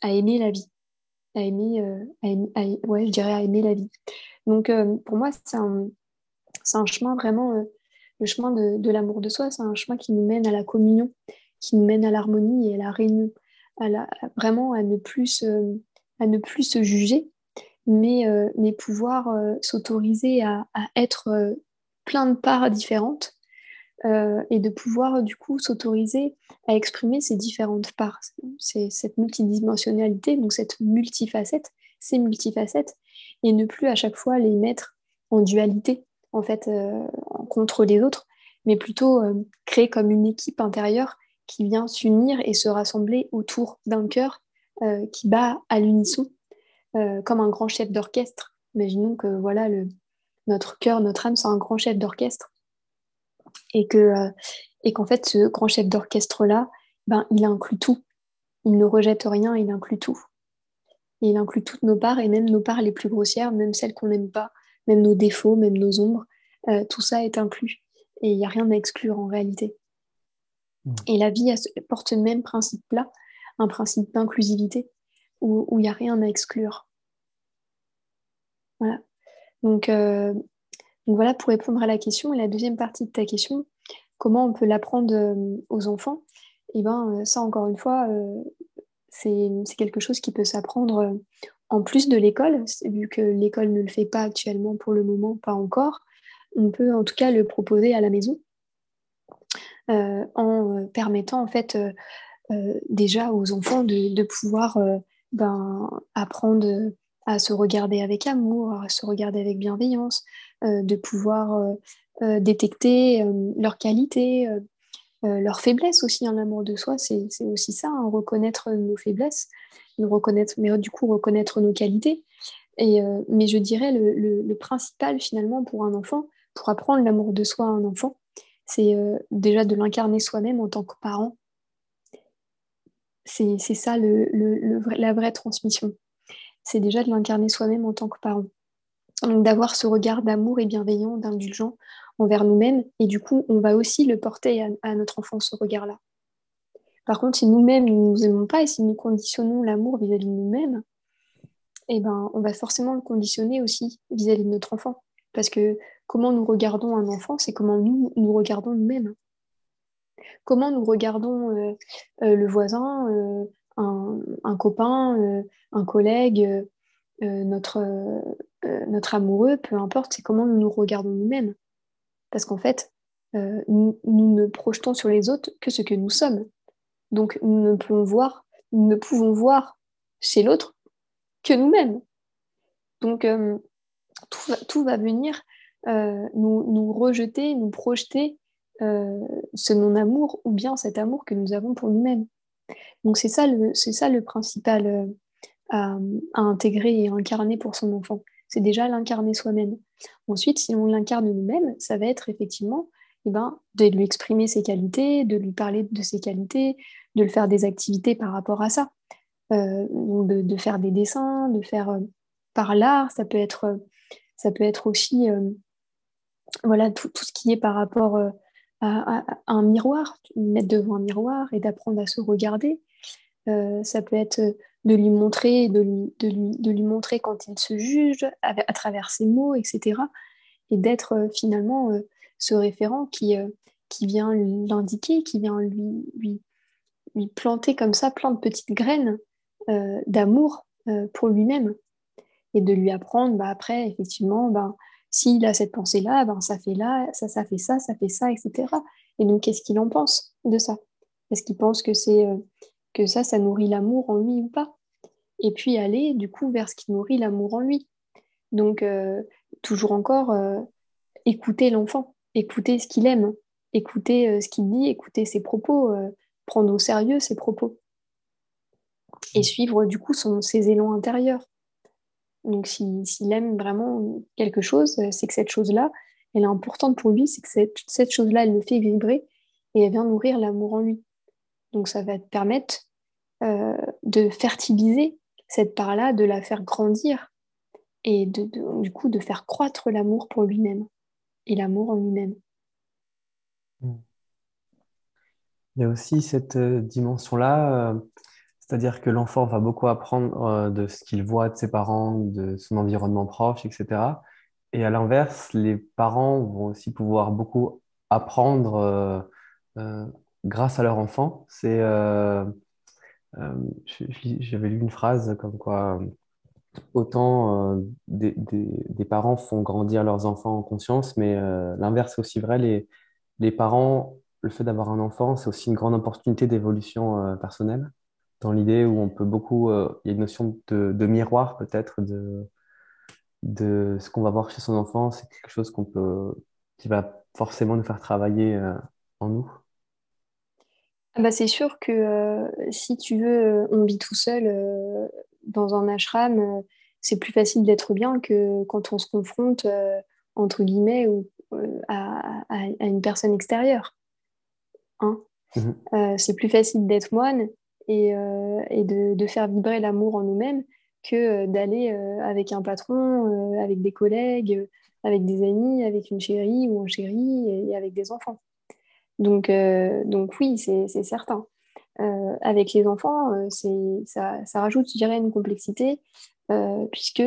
à aimer la vie, à aimer, ouais, je dirais à aimer la vie. Donc pour moi, c'est un, un, chemin vraiment, le chemin de, l'amour de soi, c'est un chemin qui nous mène à la communion, qui nous mène à l'harmonie et à la réunion, à vraiment à ne plus, à ne plus se juger, mais, euh, mais pouvoir euh, s'autoriser à, être euh, plein de parts différentes et de pouvoir du coup s'autoriser à exprimer ces différentes parts. C'est cette multidimensionnalité, donc cette multifacette, ces multifacettes, et ne plus à chaque fois les mettre en dualité, en fait, contre les autres, mais plutôt créer comme une équipe intérieure qui vient s'unir et se rassembler autour d'un cœur qui bat à l'unisson euh, comme un grand chef d'orchestre. Imaginons que voilà, notre cœur, notre âme, c'est un grand chef d'orchestre. Euh, et qu'en fait, ce grand chef d'orchestre-là, ben, il inclut tout. Il ne rejette rien, il inclut tout. il inclut toutes nos parts, et même nos parts les plus grossières, même celles qu'on n'aime pas, même nos défauts, même nos ombres, euh, tout ça est inclus. Et il n'y a rien à exclure en réalité. Et la vie porte le même principe-là, un principe d'inclusivité où il n'y a rien à exclure. Voilà. Donc, euh, donc, voilà pour répondre à la question. Et la deuxième partie de ta question, comment on peut l'apprendre euh, aux enfants? Eh bien, euh, ça, encore une fois, c'est quelque chose qui peut s'apprendre en plus de l'école, vu que l'école ne le fait pas actuellement pour le moment, pas encore, on peut en tout cas le proposer à la maison en permettant en fait déjà aux enfants de, pouvoir ben, apprendre à se regarder avec amour, à se regarder avec bienveillance, de pouvoir détecter leurs qualités, leurs faiblesses aussi. Un amour de soi, c'est aussi ça, hein, reconnaître nos faiblesses reconnaître, mais du coup reconnaître nos qualités. Et, euh, mais je dirais le, le, principal finalement pour un enfant, pour apprendre l'amour de soi à un enfant, c'est euh, déjà de l'incarner soi-même en tant que parent. C'est ça la vraie transmission. C'est déjà de l'incarner soi-même en tant que parent. Donc d'avoir ce regard d'amour et bienveillant, d'indulgent envers nous-mêmes. Et du coup, on va aussi le porter à, à notre enfant, ce regard-là. Par contre, si nous-mêmes nous ne nous aimons pas et si nous conditionnons l'amour vis-à-vis de nous-mêmes, eh ben, on va forcément le conditionner aussi vis-à-vis de notre enfant. Parce que comment nous regardons un enfant, c'est comment nous nous regardons nous-mêmes. Comment nous regardons euh, euh, le voisin, euh, un, copain, un collègue, notre, amoureux, peu importe, c'est comment nous nous regardons nous-mêmes. Parce qu'en fait, nous ne projetons sur les autres que ce que nous sommes. Donc nous ne pouvons voir, chez l'autre que nous-mêmes. Donc tout, va, venir euh, nous, rejeter, nous projeter euh, ce non-amour ou bien cet amour que nous avons pour nous-mêmes. Donc c'est ça le, c'est ça le principal à, intégrer et incarner pour son enfant. C'est déjà l'incarner soi-même. Ensuite, si on l'incarne nous-mêmes, ça va être effectivement eh ben, de lui exprimer ses qualités, de lui parler de ses qualités, de le faire des activités par rapport à ça. Euh, de, faire des dessins, de faire euh, par l'art, ça peut être, ça peut être aussi euh, voilà, tout, ce qui est par rapport à, un miroir, mettre devant un miroir et d'apprendre à se regarder. ça peut être de lui montrer, de lui, de lui, de lui montrer quand il se juge à, travers ses mots, etc. Et d'être finalement ce référent qui, qui vient l'indiquer, qui vient lui, lui, lui planter comme ça plein de petites graines euh, d'amour euh, pour lui-même et de lui apprendre bah, après, effectivement, bah, s'il a cette pensée-là, ben, ça fait là, ça, ça fait ça, ça fait ça, etc. Et donc, qu'est-ce qu'il en pense de ça? Est-ce qu'il pense que, c'est, euh, que ça, ça nourrit l'amour en lui ou pas? Et puis aller, du coup, vers ce qui nourrit l'amour en lui. Donc, toujours encore, écouter l'enfant, écouter ce qu'il aime, écouter ce qu'il dit, écouter ses propos, prendre au sérieux ses propos et mm. suivre du coup son, ses élans intérieurs. Donc s'il aime vraiment quelque chose, c'est que cette chose-là, elle est importante pour lui, c'est que cette, chose-là, elle le fait vibrer et elle vient nourrir l'amour en lui. Donc ça va te permettre euh, de fertiliser cette part-là, de la faire grandir et de, du coup de faire croître l'amour pour lui-même et l'amour en lui-même. Mm. Il y a aussi cette euh, dimension-là, euh, c'est-à-dire que l'enfant va beaucoup apprendre euh, de ce qu'il voit de ses parents, de son environnement proche, etc. Et à l'inverse, les parents vont aussi pouvoir beaucoup apprendre grâce à leur enfant. C'est, j'avais lu une phrase comme quoi autant des, parents font grandir leurs enfants en conscience, mais l'inverse est aussi vrai. Les, parents le fait d'avoir un enfant, c'est aussi une grande opportunité d'évolution euh, personnelle, dans l'idée où on peut beaucoup, euh, il y a une notion de, miroir peut-être de, de ce qu'on va voir chez son enfant, c'est quelque chose qu'on peut, qui va forcément nous faire travailler euh, en nous. Ah bah c'est sûr que si tu veux, on vit tout seul dans un ashram, c'est plus facile d'être bien que quand on se confronte, entre guillemets, ou, à, une personne extérieure. Hein. Mhm. Euh, c'est plus facile d'être moine et, euh, de, faire vibrer l'amour en nous-mêmes que euh, d'aller avec un patron, avec des collègues, avec des amis, avec une chérie ou un chéri et, avec des enfants. Donc, donc oui, c'est certain. avec les enfants, ça, ça, rajoute, je dirais, une complexité, puisque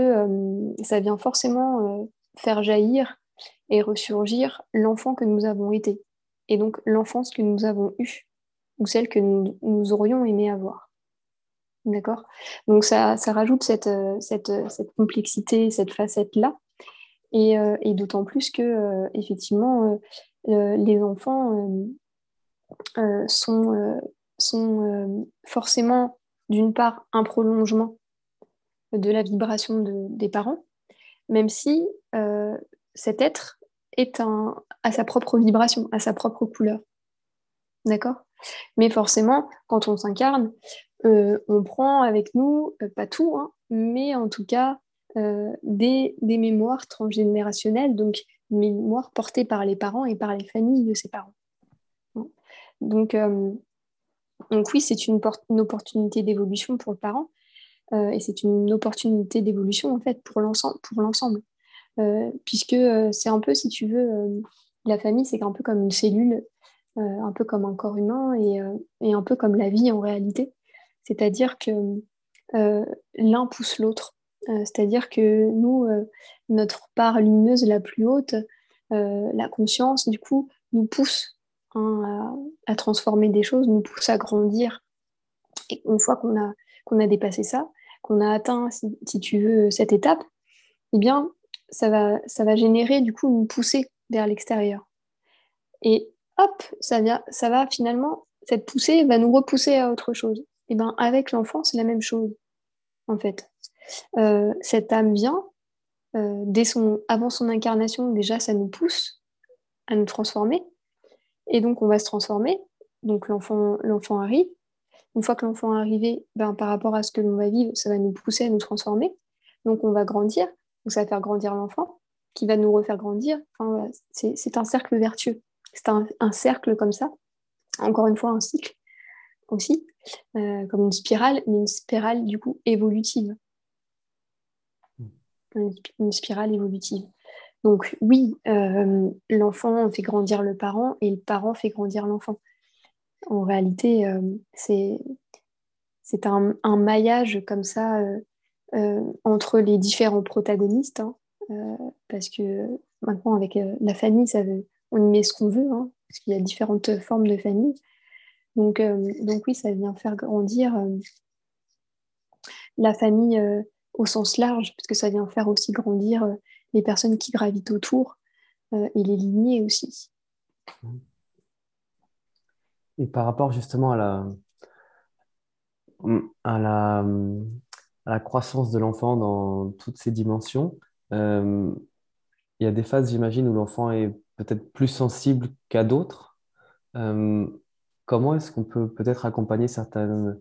ça vient forcément faire jaillir et ressurgir l'enfant que nous avons été et donc l'enfance que nous avons eue ou celle que nous, aurions aimé avoir. D'accord? Donc ça, rajoute cette, cette, cette complexité, cette facette-là. Et, et d'autant plus que, effectivement, les enfants sont, forcément, d'une part, un prolongement de la vibration de, des parents, même si cet être est à sa propre vibration, à sa propre couleur. D'accord? Mais forcément, quand on s'incarne, euh, on prend avec nous, euh, pas tout, hein, mais en tout cas, euh, des, mémoires transgénérationnelles, donc des mémoires portées par les parents et par les familles de ces parents. Donc, donc oui, c'est une, opportunité d'évolution pour le parent, et c'est une opportunité d'évolution en fait pour l'ensemble. Puisque c'est un peu, si tu veux, la famille, c'est un peu comme une cellule, un peu comme un corps humain et, et, un peu comme la vie en réalité. C'est-à-dire que l'un pousse l'autre. C'est-à-dire que nous, notre part lumineuse la plus haute, la conscience, du coup, nous pousse hein, à, transformer des choses, nous pousse à grandir. Et une fois qu'on a, qu'on a dépassé ça, qu'on a atteint, si, si, tu veux, cette étape, eh bien, ça va, ça va générer du coup une poussée vers l'extérieur. Et hop, ça, vient, ça va finalement, cette poussée va nous repousser à autre chose. Et bien avec l'enfant, c'est la même chose, en fait. Euh, cette âme vient, euh, dès son, avant son incarnation, déjà, ça nous pousse à nous transformer. Et donc, on va se transformer. Donc, l'enfant, arrive. Une fois que l'enfant est arrivé, ben, par rapport à ce que l'on va vivre, ça va nous pousser à nous transformer. Donc, on va grandir. Donc ça va faire grandir l'enfant, qui va nous refaire grandir. Enfin, c'est un cercle vertueux. C'est un, cercle comme ça. Encore une fois, un cycle aussi, euh, comme une spirale, mais une spirale du coup évolutive. Une, spirale évolutive. Donc oui, euh, l'enfant fait grandir le parent et le parent fait grandir l'enfant. En réalité, euh, c'est un, un, maillage comme ça entre les différents protagonistes, hein, parce que maintenant avec la famille, ça veut, on y met ce qu'on veut, hein, parce qu'il y a différentes formes de famille. Donc, donc oui, ça vient faire grandir la famille au sens large, parce que ça vient faire aussi grandir les personnes qui gravitent autour et les lignées aussi. Et par rapport justement à la, à la, à la croissance de l'enfant dans toutes ses dimensions. Euh, il y a des phases, j'imagine, où l'enfant est peut-être plus sensible qu'à d'autres. Euh, comment est-ce qu'on peut peut-être accompagner certains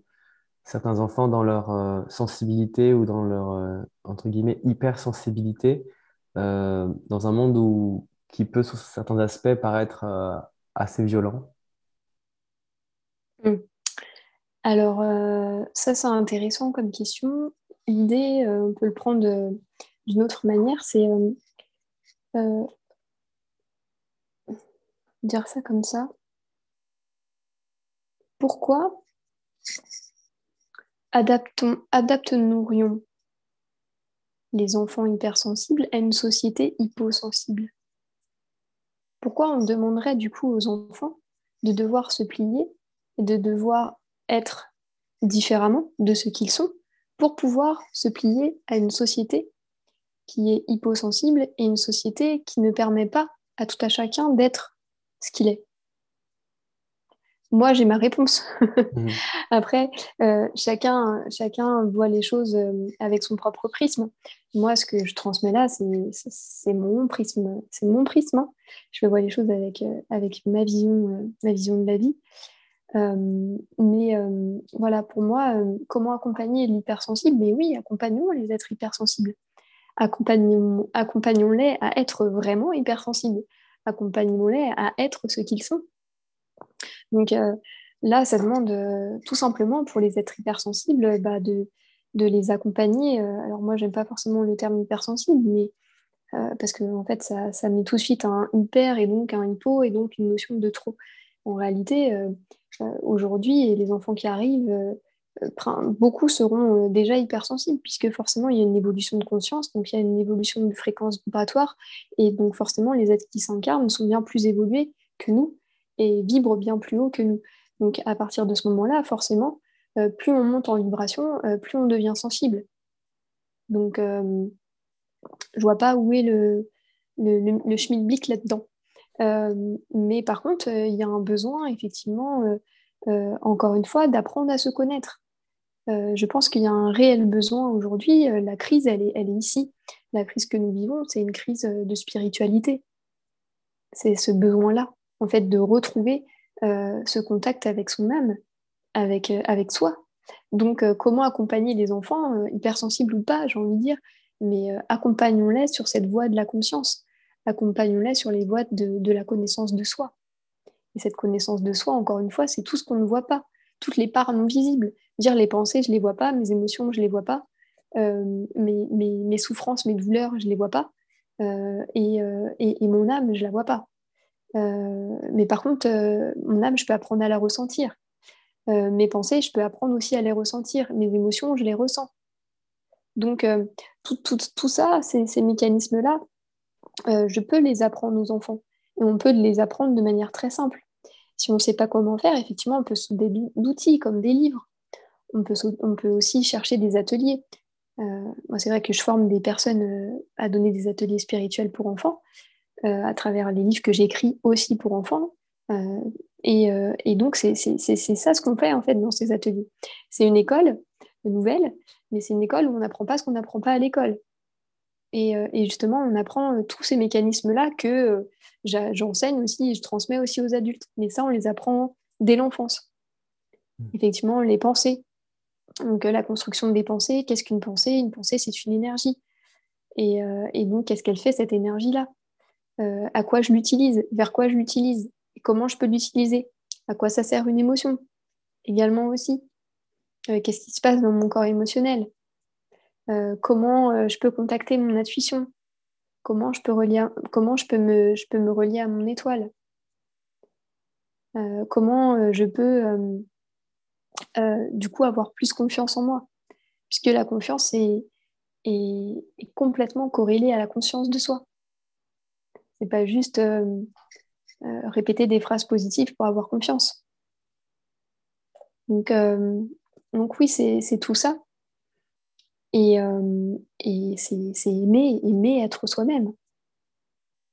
enfants dans leur euh, sensibilité ou dans leur, entre guillemets, hypersensibilité dans un monde où, qui peut, sous certains aspects, paraître assez violent? Mmh. Alors, euh, ça, c'est intéressant comme question. L'idée, euh, on peut le prendre d'une autre manière, c'est euh, dire ça comme ça. Pourquoi adaptons-nous les enfants hypersensibles à une société hyposensible? Pourquoi on demanderait du coup aux enfants de devoir se plier et de devoir être différemment de ce qu'ils sont pour pouvoir se plier à une société qui est hyposensible et une société qui ne permet pas à tout à chacun d'être ce qu'il est. Moi, j'ai ma réponse. Mmh. Après, euh, chacun, chacun voit les choses euh, avec son propre prisme. Moi, ce que je transmets là, c'est mon prisme. C'est mon prisme. Hein. Je vois les choses avec, euh, avec ma, vision, ma vision de la vie. Euh, mais euh, voilà, pour moi, euh, comment accompagner l'hypersensible? Mais oui, accompagnons les êtres hypersensibles. Accompagnons-les à être vraiment hypersensibles. Accompagnons-les à être ce qu'ils sont. Donc là, ça demande tout simplement pour les êtres hypersensibles bah, de, de, les accompagner. alors moi, j'aime pas forcément le terme hypersensible, mais parce que en fait, ça, ça, met tout de suite un hyper et donc un hypo et donc une notion de trop. En réalité, euh, aujourd'hui, les enfants qui arrivent, euh, beaucoup seront euh, déjà hypersensibles, puisque forcément, il y a une évolution de conscience, donc il y a une évolution de fréquence vibratoire, et donc forcément, les êtres qui s'incarnent sont bien plus évolués que nous et vibrent bien plus haut que nous. Donc à partir de ce moment-là, forcément, plus on monte en vibration, plus on devient sensible. Donc, je vois pas où est le, le, le, le schmilblick là-dedans. mais par contre, il y a un besoin, effectivement, encore une fois, d'apprendre à se connaître. je pense qu'il y a un réel besoin aujourd'hui. la crise, elle est, elle ici. La crise que nous vivons, c'est une crise de spiritualité. C'est ce besoin-là, en fait, de retrouver ce contact avec son âme, avec, avec soi. Donc, comment accompagner les enfants, hypersensibles ou pas, j'ai envie de dire, mais accompagnons-les sur cette voie de la conscience, accompagnons-les sur les voies de, la connaissance de soi. Et cette connaissance de soi, encore une fois, c'est tout ce qu'on ne voit pas, toutes les parts non visibles. Dire les pensées, je ne les vois pas, mes émotions, je ne les vois pas, mes, souffrances, mes douleurs, je ne les vois pas, et, mon âme, je ne la vois pas. mais par contre, mon âme, je peux apprendre à la ressentir. mes pensées, je peux apprendre aussi à les ressentir. Mes émotions, je les ressens. Donc, euh, tout, ça, ces, mécanismes-là, euh, je peux les apprendre aux enfants. On peut les apprendre de manière très simple. Si on ne sait pas comment faire, effectivement, on peut se d'outils comme des livres. On peut, aussi chercher des ateliers. Euh, moi, c'est vrai que je forme des personnes à donner des ateliers spirituels pour enfants, à travers les livres que j'écris aussi pour enfants. Et, et, donc, c'est ça ce qu'on fait en fait dans ces ateliers. C'est une école nouvelle mais c'est une école où on n'apprend pas ce qu'on n'apprend pas à l'école. Et, euh, justement, on apprend euh, tous ces mécanismes-là que euh, j'enseigne aussi et je transmets aussi aux adultes. Mais ça, on les apprend dès l'enfance. Mmh. Effectivement, les pensées. Donc, la construction des pensées, qu'est-ce qu'une pensée? Une pensée, c'est une énergie. Et, et donc, qu'est-ce qu'elle fait, cette énergie-là? À quoi je l'utilise? Vers quoi je l'utilise? Comment je peux l'utiliser? À quoi ça sert une émotion? Également aussi. Euh, qu'est-ce qui se passe dans mon corps émotionnel, euh, comment euh, je peux contacter mon intuition, comment je peux, me, relier à mon étoile, comment je peux du coup avoir plus confiance en moi, puisque la confiance est, est, complètement corrélée à la conscience de soi. C'est pas juste répéter des phrases positives pour avoir confiance. Donc, donc oui, c'est tout ça. Et, euh, c'est aimer, aimer être soi-même.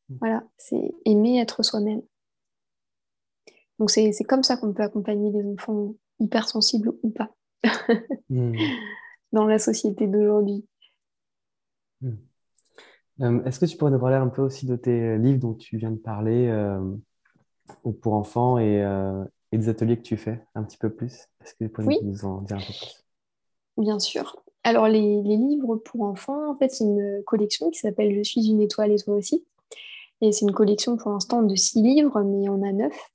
Mmh. Voilà, c'est aimer être soi-même. Donc c'est comme ça qu'on peut accompagner les enfants hypersensibles ou pas mmh. dans la société d'aujourd'hui. Mmh. Euh, est-ce que tu pourrais nous parler un peu aussi de tes livres dont tu viens de parler euh, pour enfants et, et des ateliers que tu fais un petit peu plus? Est-ce que tu pourrais nous en dire un peu plus? Bien sûr. Alors, les, livres pour enfants, en fait, c'est une collection qui s'appelle Je suis une étoile et toi aussi. Et c'est une collection pour l'instant de six livres, mais on a neuf.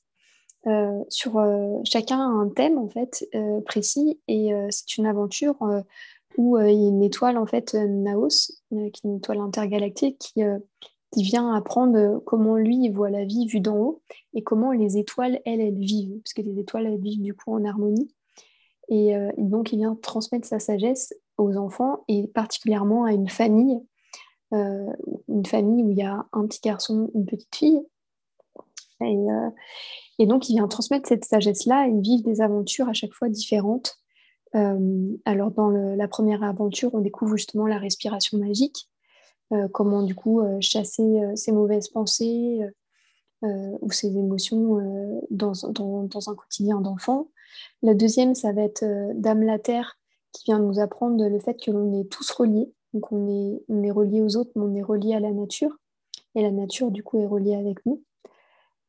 Euh, sur euh, chacun un thème en fait euh, précis et c'est une aventure où il y a une étoile en fait Naos qui est une étoile intergalactique qui, qui vient apprendre comment lui voit la vie vue d'en haut et comment les étoiles, elles, elles vivent, parce que les étoiles, elles vivent du coup en harmonie. Et, euh, donc, il vient transmettre sa sagesse aux enfants et particulièrement à une famille, euh, une famille où il y a un petit garçon, une petite fille. Et, euh, et donc, il vient transmettre cette sagesse-là et vivre des aventures à chaque fois différentes. alors, dans la première aventure, on découvre justement la respiration magique euh, comment du coup euh, chasser euh, mauvaises pensées ou ces émotions dans, dans, un quotidien d'enfant. La deuxième, ça va être Dame la Terre qui vient nous apprendre le fait que l'on est tous reliés. Donc on est, on est reliés aux autres, mais on est reliés à la nature. Et la nature, du coup, est reliée avec nous.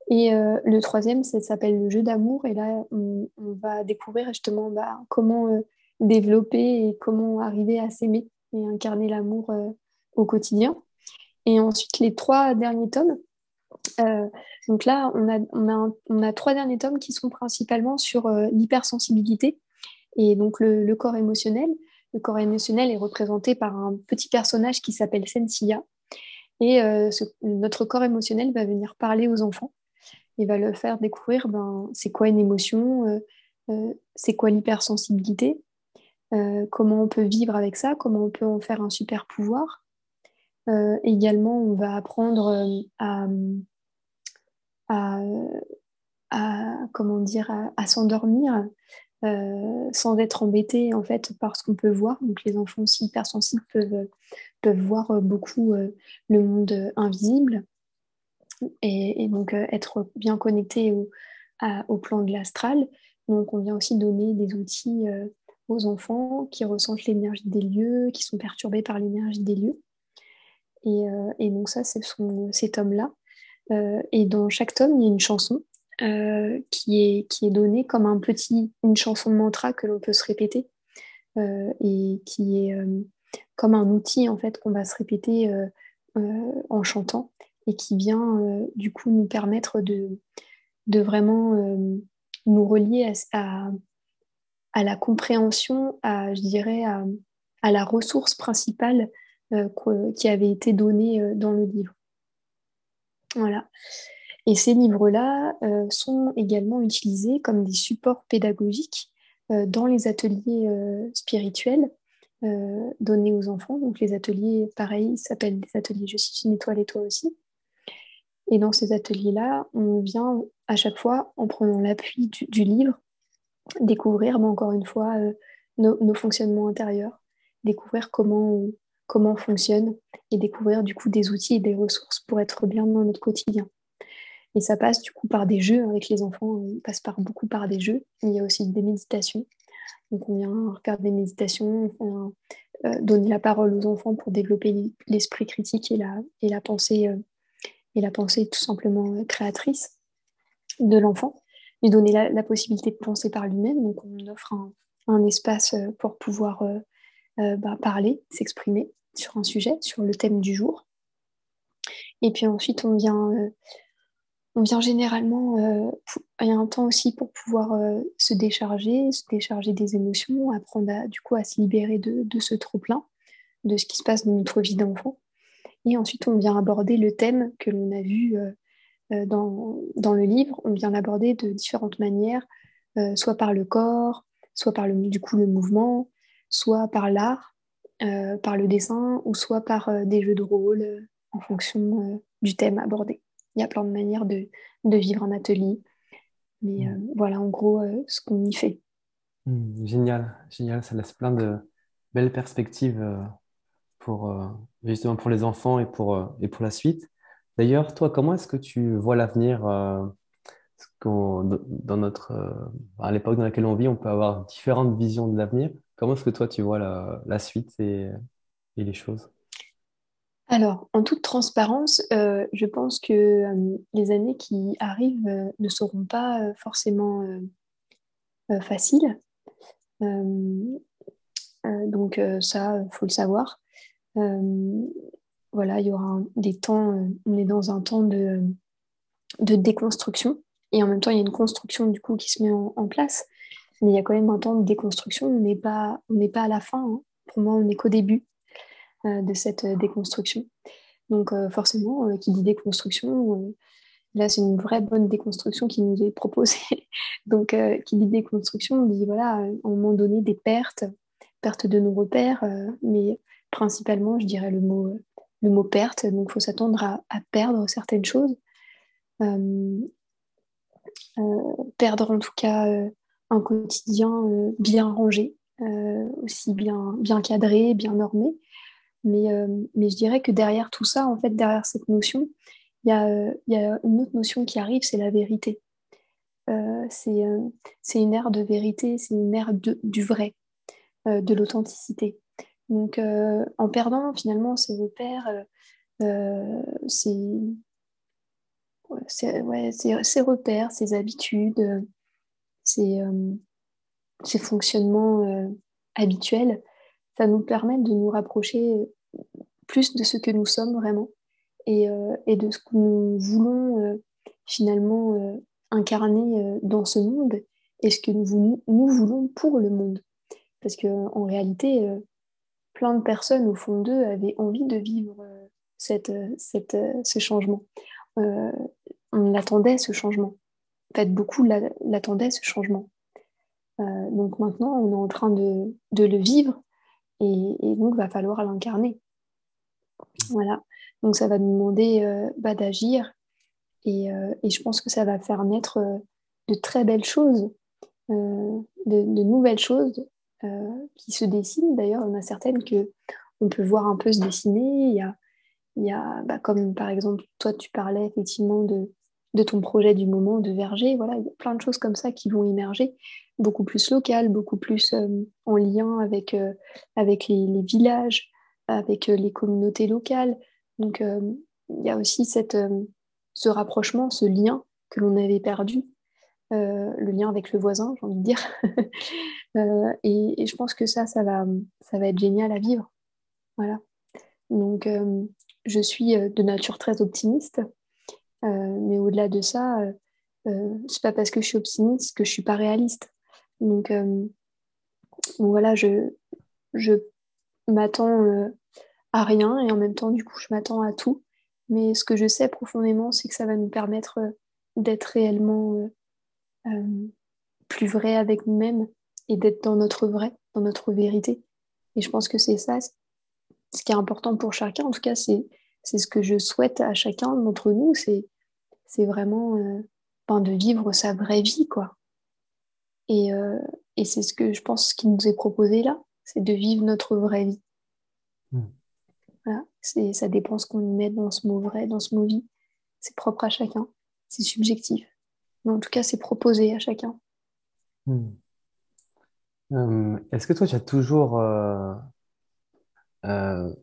Et le troisième, ça s'appelle le jeu d'amour. Et là, on, va découvrir justement bah, comment développer et comment arriver à s'aimer et incarner l'amour au quotidien. Et ensuite, les trois derniers tomes. Euh, donc là, on a, on, a trois derniers tomes qui sont principalement sur euh, l'hypersensibilité et donc le, corps émotionnel. Le corps émotionnel est représenté par un petit personnage qui s'appelle Sensia. Et euh, notre corps émotionnel va venir parler aux enfants et va leur faire découvrir ben, c'est quoi une émotion, c'est quoi l'hypersensibilité, comment on peut vivre avec ça, comment on peut en faire un super pouvoir euh, également, on va apprendre euh, à, comment dire, à, s'endormir, sans être embêtés en fait par ce qu'on peut voir. Donc les enfants aussi hypersensibles peuvent, peuvent voir beaucoup le monde invisible et, donc être bien connectés au, plan de l'astral. Donc on vient aussi donner des outils aux enfants qui ressentent l'énergie des lieux, qui sont perturbés par l'énergie des lieux. Et, et donc ça, ce sont ces tomes-là. et dans chaque tome, il y a une chanson euh, qui, est, qui est donnée comme un petit, une chanson de mantra que l'on peut se répéter euh, et qui est euh, comme un outil en fait qu'on va se répéter en chantant et qui vient du coup nous permettre de, de vraiment nous relier à, à, la compréhension, à, je dirais, à, à la ressource principale qui avait été donnée dans le livre. Voilà. Et ces livres-là euh, sont également utilisés comme des supports pédagogiques euh, dans les ateliers euh, spirituels donnés aux enfants. Donc les ateliers, pareil, s'appellent des ateliers Je suis une étoile et toi aussi. Et dans ces ateliers-là, on vient à chaque fois, en prenant l'appui du, livre, découvrir, mais encore une fois, nos, fonctionnements intérieurs, découvrir comment on, comment on fonctionne et découvrir du coup des outils et des ressources pour être bien dans notre quotidien. Et ça passe du coup par des jeux avec les enfants, on passe par, beaucoup par des jeux. Il y a aussi des méditations. Donc on vient faire des méditations, euh, donner la parole aux enfants pour développer l'esprit critique et la, et la, pensée, euh, et la pensée tout simplement euh, créatrice de l'enfant. Lui donner la, possibilité de penser par lui-même. Donc on offre un, espace pour pouvoir bah, parler, s'exprimer sur un sujet, sur le thème du jour. Et puis ensuite, on vient on vient généralement, euh, il y a un temps aussi pour pouvoir euh, se décharger, se décharger des émotions, apprendre à, du coup à se libérer de, ce trop-plein, de ce qui se passe dans notre vie d'enfant. Et ensuite, on vient aborder le thème que l'on a vu euh, dans, le livre. On vient l'aborder de différentes manières, soit par le corps, soit par le mouvement, soit par l'art, par le dessin, ou soit par des jeux de rôle en fonction du thème abordé. Il y a plein de manières de, vivre un atelier. Mais euh, voilà en gros euh, ce qu'on y fait. Hmm, génial, génial. Ça laisse plein de belles perspectives euh, pour, justement pour les enfants et pour, et pour la suite. D'ailleurs, toi, comment est-ce que tu vois l'avenir dans notre, à l'époque dans laquelle on vit, on peut avoir différentes visions de l'avenir? Comment est-ce que toi, tu vois la, la suite et, et les choses? Alors, en toute transparence, euh, je pense que euh, les années qui arrivent euh, ne seront pas forcément faciles. donc ça, il faut le savoir. voilà, il y aura des temps, on est dans un temps de, déconstruction, et en même temps, il y a une construction du coup qui se met en, place, mais il y a quand même un temps de déconstruction, on n'est pas, à la fin. Hein. Pour moi, on n'est qu'au début. Euh, de cette euh, déconstruction. Donc euh, forcément, qui dit déconstruction, là c'est une vraie bonne déconstruction qui nous est proposée. Donc qui dit déconstruction, on dit voilà, à un moment donné des pertes, pertes de nos repères, mais principalement, je dirais le mot, le mot perte. Donc il faut s'attendre à, perdre certaines choses. perdre en tout cas un quotidien bien rangé, aussi bien, bien cadré, bien normé, euh, mais, je dirais que derrière tout ça, en fait, derrière cette notion, il y a, euh, une autre notion qui arrive, c'est la vérité. Euh, c'est une ère de vérité, c'est une ère du vrai, de l'authenticité. Donc, en perdant finalement ces repères, ces, repères, ces habitudes, ces, ces fonctionnements habituels, ça nous permet de nous rapprocher plus de ce que nous sommes vraiment et, euh, de ce que nous voulons euh, finalement euh, incarner dans ce monde et ce que nous, voulons pour le monde. Parce qu'en réalité, plein de personnes au fond d'eux avaient envie de vivre cette, ce changement. on attendait ce changement. En fait, beaucoup l'attendaient, ce changement. donc maintenant, on est en train de, de le vivre et, donc, il va falloir l'incarner. Voilà. Donc, ça va demander euh, bah, d'agir. Euh, et, je pense que ça va faire naître euh, de très belles choses. de, nouvelles choses qui se dessinent. D'ailleurs, il y en a certaines que on peut voir un peu se dessiner. Il y a, il y a bah, comme par exemple, toi, tu parlais effectivement de, de ton projet du moment de verger. Voilà, il y a plein de choses comme ça qui vont émerger, beaucoup plus locales, beaucoup plus en lien avec, avec les, villages, avec les communautés locales. Donc, il y a aussi cette, ce rapprochement, ce lien que l'on avait perdu, le lien avec le voisin, j'ai envie de dire. et, et, je pense que ça, ça va, ça va être génial à vivre. Voilà. Donc, euh, je suis euh, de nature très optimiste, euh, mais au-delà de ça, c'est pas parce que je suis optimiste que je suis pas réaliste. Donc, voilà, je, je m'attends à rien et en même temps, du coup, je m'attends à tout. Mais ce que je sais profondément, c'est que ça va nous permettre d'être réellement plus vrai avec nous-mêmes et d'être dans notre vrai, dans notre vérité. Et je pense que c'est ça ce qui est important pour chacun, en tout cas, c'est ce que je souhaite à chacun d'entre nous, c'est vraiment euh, ben, de vivre sa vraie vie, quoi. Et, euh, et c'est ce que je pense qui nous est proposé là, c'est de vivre notre vraie vie. Hmm. Voilà, ça dépend ce qu'on met dans ce mot vrai, dans ce mot vie. C'est propre à chacun, c'est subjectif. Mais en tout cas, c'est proposé à chacun. Hmm. Euh, est-ce que toi, tu as toujours euh,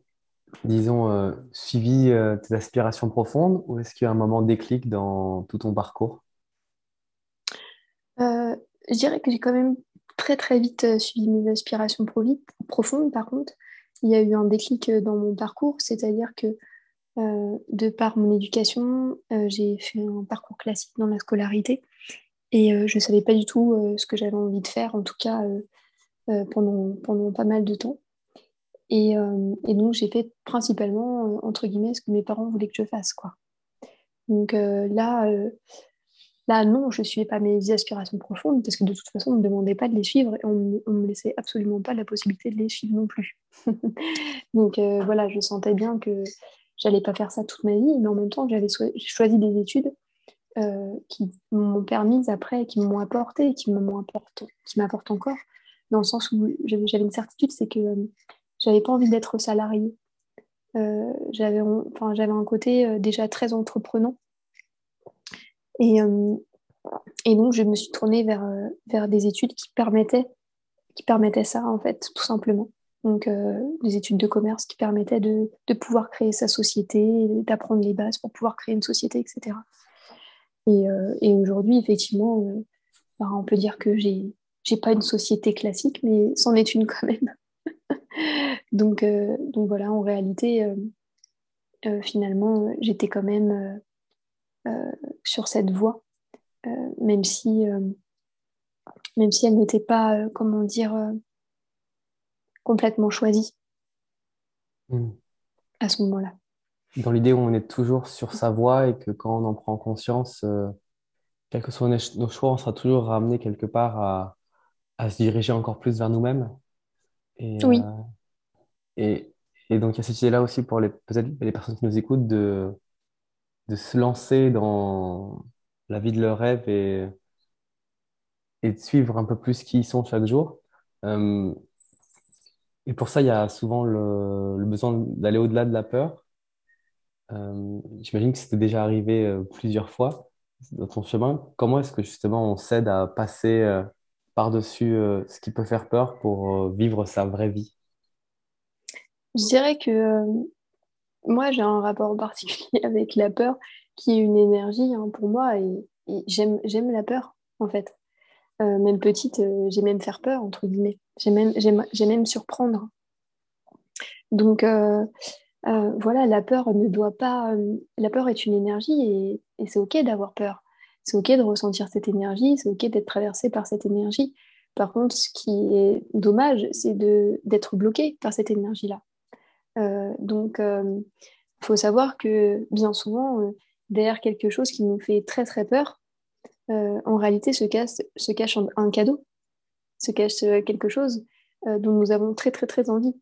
disons, euh, suivi euh, tes aspirations profondes ou est-ce qu'il y a un moment déclic dans tout ton parcours? Je dirais que j'ai quand même très très vite suivi mes aspirations profondes. Par contre, il y a eu un déclic dans mon parcours, c'est-à-dire que de par mon éducation, j'ai fait un parcours classique dans la scolarité et je ne savais pas du tout ce que j'avais envie de faire, en tout cas pendant pas mal de temps. Euh, et, donc, j'ai fait principalement, euh, entre guillemets, ce que mes parents voulaient que je fasse. Quoi. Donc euh, là, là, non, je ne suivais pas mes aspirations profondes parce que de toute façon, on ne me demandait pas de les suivre et on ne me laissait absolument pas la possibilité de les suivre non plus. donc voilà, je sentais bien que j'allais pas faire ça toute ma vie, mais en même temps, j'avais choisi des études qui m'ont permis après, qui m'ont apporté, qui m'apportent encore, dans le sens où j'avais une certitude, c'est que j'avais pas envie d'être salariée. Euh, j'avais enfin, un côté euh, déjà très entreprenant. Et, euh, et donc, je me suis tournée vers, vers des études qui permettaient, qui permettaient ça, en fait, tout simplement. Donc, des études de commerce qui permettaient de, de pouvoir créer sa société, d'apprendre les bases pour pouvoir créer une société, etc. Et, et aujourd'hui, effectivement, on peut dire que j'ai j'ai pas une société classique, mais c'en est une quand même. Donc, euh, donc voilà, en réalité, euh, euh, finalement, j'étais quand même sur cette voie, même si, même si elle n'était pas, comment dire, complètement choisie hmm. à ce moment-là. Dans l'idée où on est toujours sur sa voie et que quand on en prend conscience, quels que soient nos choix, on sera toujours ramené quelque part à, à se diriger encore plus vers nous-mêmes. Et, oui. Et, et donc, il y a cette idée-là aussi pour les, peut-être les personnes qui nous écoutent de, de se lancer dans la vie de leur rêve et, et de suivre un peu plus qui ils sont chaque jour. Euh, et pour ça, il y a souvent le, le besoin d'aller au-delà de la peur. Euh, j'imagine que c'était déjà arrivé euh, plusieurs fois dans ton chemin. Comment est-ce que justement on s'aide à passer par-dessus ce qui peut faire peur pour vivre sa vraie vie? Je dirais que euh, moi, j'ai un rapport particulier avec la peur qui est une énergie hein, pour moi et, j'aime, j'aime la peur en fait. Euh, même petite, euh, j'ai même faire peur, entre guillemets. J'ai même, même surprendre. Donc voilà, la peur ne doit pas. la peur est une énergie et, et c'est OK d'avoir peur. C'est OK de ressentir cette énergie, c'est OK d'être traversé par cette énergie. Par contre, ce qui est dommage, c'est d'être bloqué par cette énergie-là. Euh, donc, il euh, faut savoir que bien souvent, euh, derrière quelque chose qui nous fait très très peur, en réalité se cache, se cache un cadeau, se cache quelque chose dont nous avons très très très envie.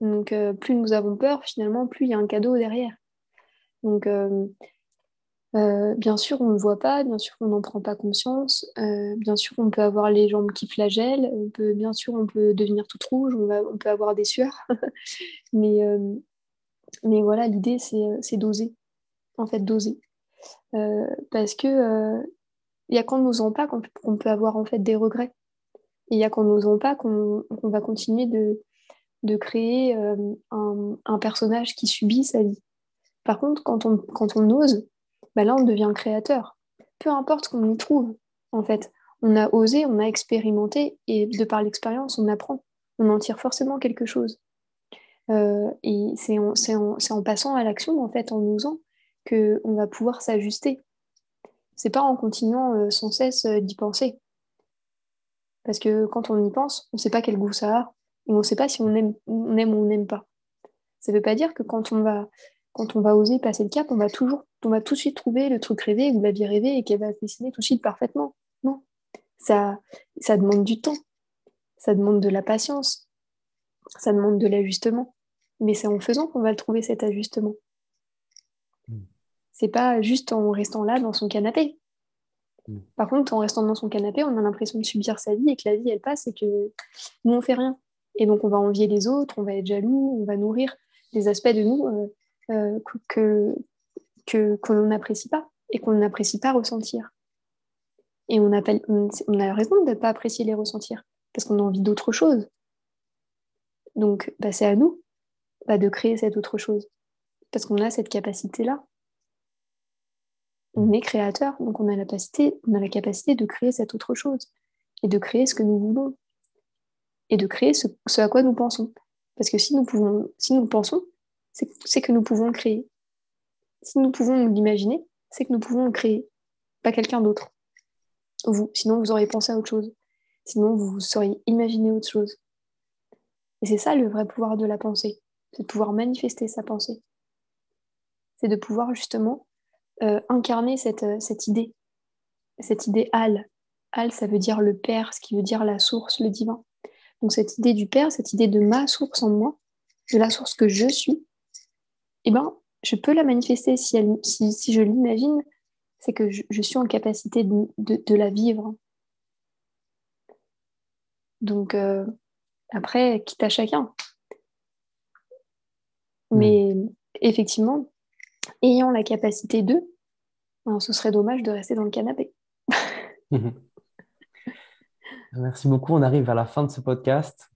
Donc, plus nous avons peur, finalement, plus il y a un cadeau derrière. Donc, Euh, bien sûr, on ne voit pas, bien sûr, on n'en prend pas conscience, euh, bien sûr, on peut avoir les jambes qui flagellent, bien sûr, on peut devenir toute rouge, on, peut avoir des sueurs, mais, euh, mais voilà, l'idée, c'est d'oser, en fait, d'oser. parce que il y a qu'en n'osant pas qu'on peut avoir en fait des regrets. Il y a qu'en n'osant pas qu'on va continuer de, de créer un, un, personnage qui subit sa vie. Par contre, quand on, quand on ose, bah là, on devient créateur. Peu importe qu'on y trouve, en fait. On a osé, on a expérimenté, et de par l'expérience, on apprend. On en tire forcément quelque chose. Euh, et c'est en, passant à l'action, en fait, en osant, qu'on va pouvoir s'ajuster. C'est pas en continuant euh, sans cesse euh, d'y penser. Parce que quand on y pense, on ne sait pas quel goût ça a, et on ne sait pas si on aime, on aime ou on n'aime pas. Ça ne veut pas dire que quand on va quand on va oser passer le cap, on va toujours, on va tout de suite trouver le truc rêvé ou la vie rêvée et qu'elle va se dessiner tout de suite parfaitement. Non, ça, ça demande du temps, ça demande de la patience, ça demande de l'ajustement. Mais c'est en faisant qu'on va le trouver cet ajustement. Ce hmm. C'est pas juste en restant là dans son canapé. Hmm. Par contre, en restant dans son canapé, on a l'impression de subir sa vie et que la vie elle passe et que nous on fait rien. Et donc on va envier les autres, on va être jaloux, on va nourrir des aspects de nous euh, euh, que, que, l'on n'apprécie pas et qu'on n'apprécie pas ressentir. Et on, appelle, on, a raison de ne pas apprécier les ressentir parce qu'on a envie d'autre chose. Donc, bah, c'est à nous bah, de créer cette autre chose parce qu'on a cette capacité-là. On est créateur, donc on a, la capacité, on a la capacité de créer cette autre chose et de créer ce que nous voulons et de créer ce, ce à quoi nous pensons. Parce que si nous, pouvons, si nous pensons, c'est que nous pouvons créer. Si nous pouvons l'imaginer, c'est que nous pouvons créer, pas quelqu'un d'autre. Vous, sinon vous auriez pensé à autre chose. Sinon vous seriez imaginé autre chose. Et c'est ça le vrai pouvoir de la pensée, c'est de pouvoir manifester sa pensée. C'est de pouvoir justement euh, incarner euh, cette idée, cette idée Al. Al, ça veut dire le Père, ce qui veut dire la source, le divin. Donc cette idée du Père, cette idée de ma source en moi, de la source que je suis, eh ben, je peux la manifester si, elle, si, si je l'imagine, c'est que je, je, suis en capacité de, de, de la vivre. Donc, euh, après, quitte à chacun. Mais effectivement, ayant la capacité de, ben, ce serait dommage de rester dans le canapé. Merci beaucoup. On arrive à la fin de ce podcast.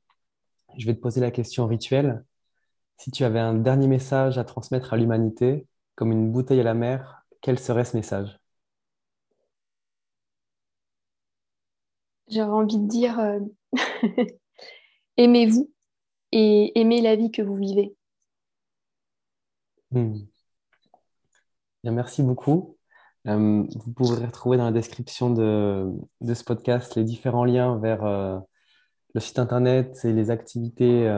Je vais te poser la question rituelle. Si tu avais un dernier message à transmettre à l'humanité, comme une bouteille à la mer, quel serait ce message? J'aurais envie de dire euh, aimez-vous et aimez la vie que vous vivez. Hmm. merci beaucoup. Euh, vous pourrez retrouver dans la description de, ce podcast les différents liens vers euh, le site internet et les activités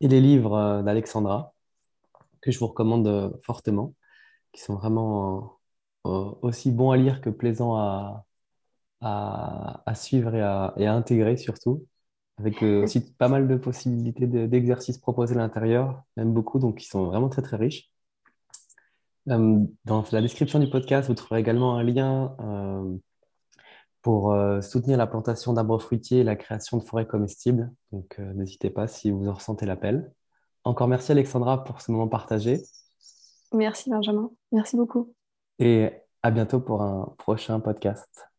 et les livres euh, d'Alexandra, que je vous recommande euh, fortement, qui sont vraiment euh, aussi bons à lire que plaisants à, suivre et à, et à, intégrer surtout, avec aussi pas mal de possibilités d'exercices proposés à l'intérieur, même beaucoup, donc ils sont vraiment très très riches. Dans la description du podcast, vous trouverez également un lien pour euh, soutenir la plantation d'arbres fruitiers et la création de forêts comestibles. Donc, euh, n'hésitez pas si vous en ressentez l'appel. Encore merci Alexandra pour ce moment partagé. Merci Benjamin. Merci beaucoup. Et à bientôt pour un prochain podcast.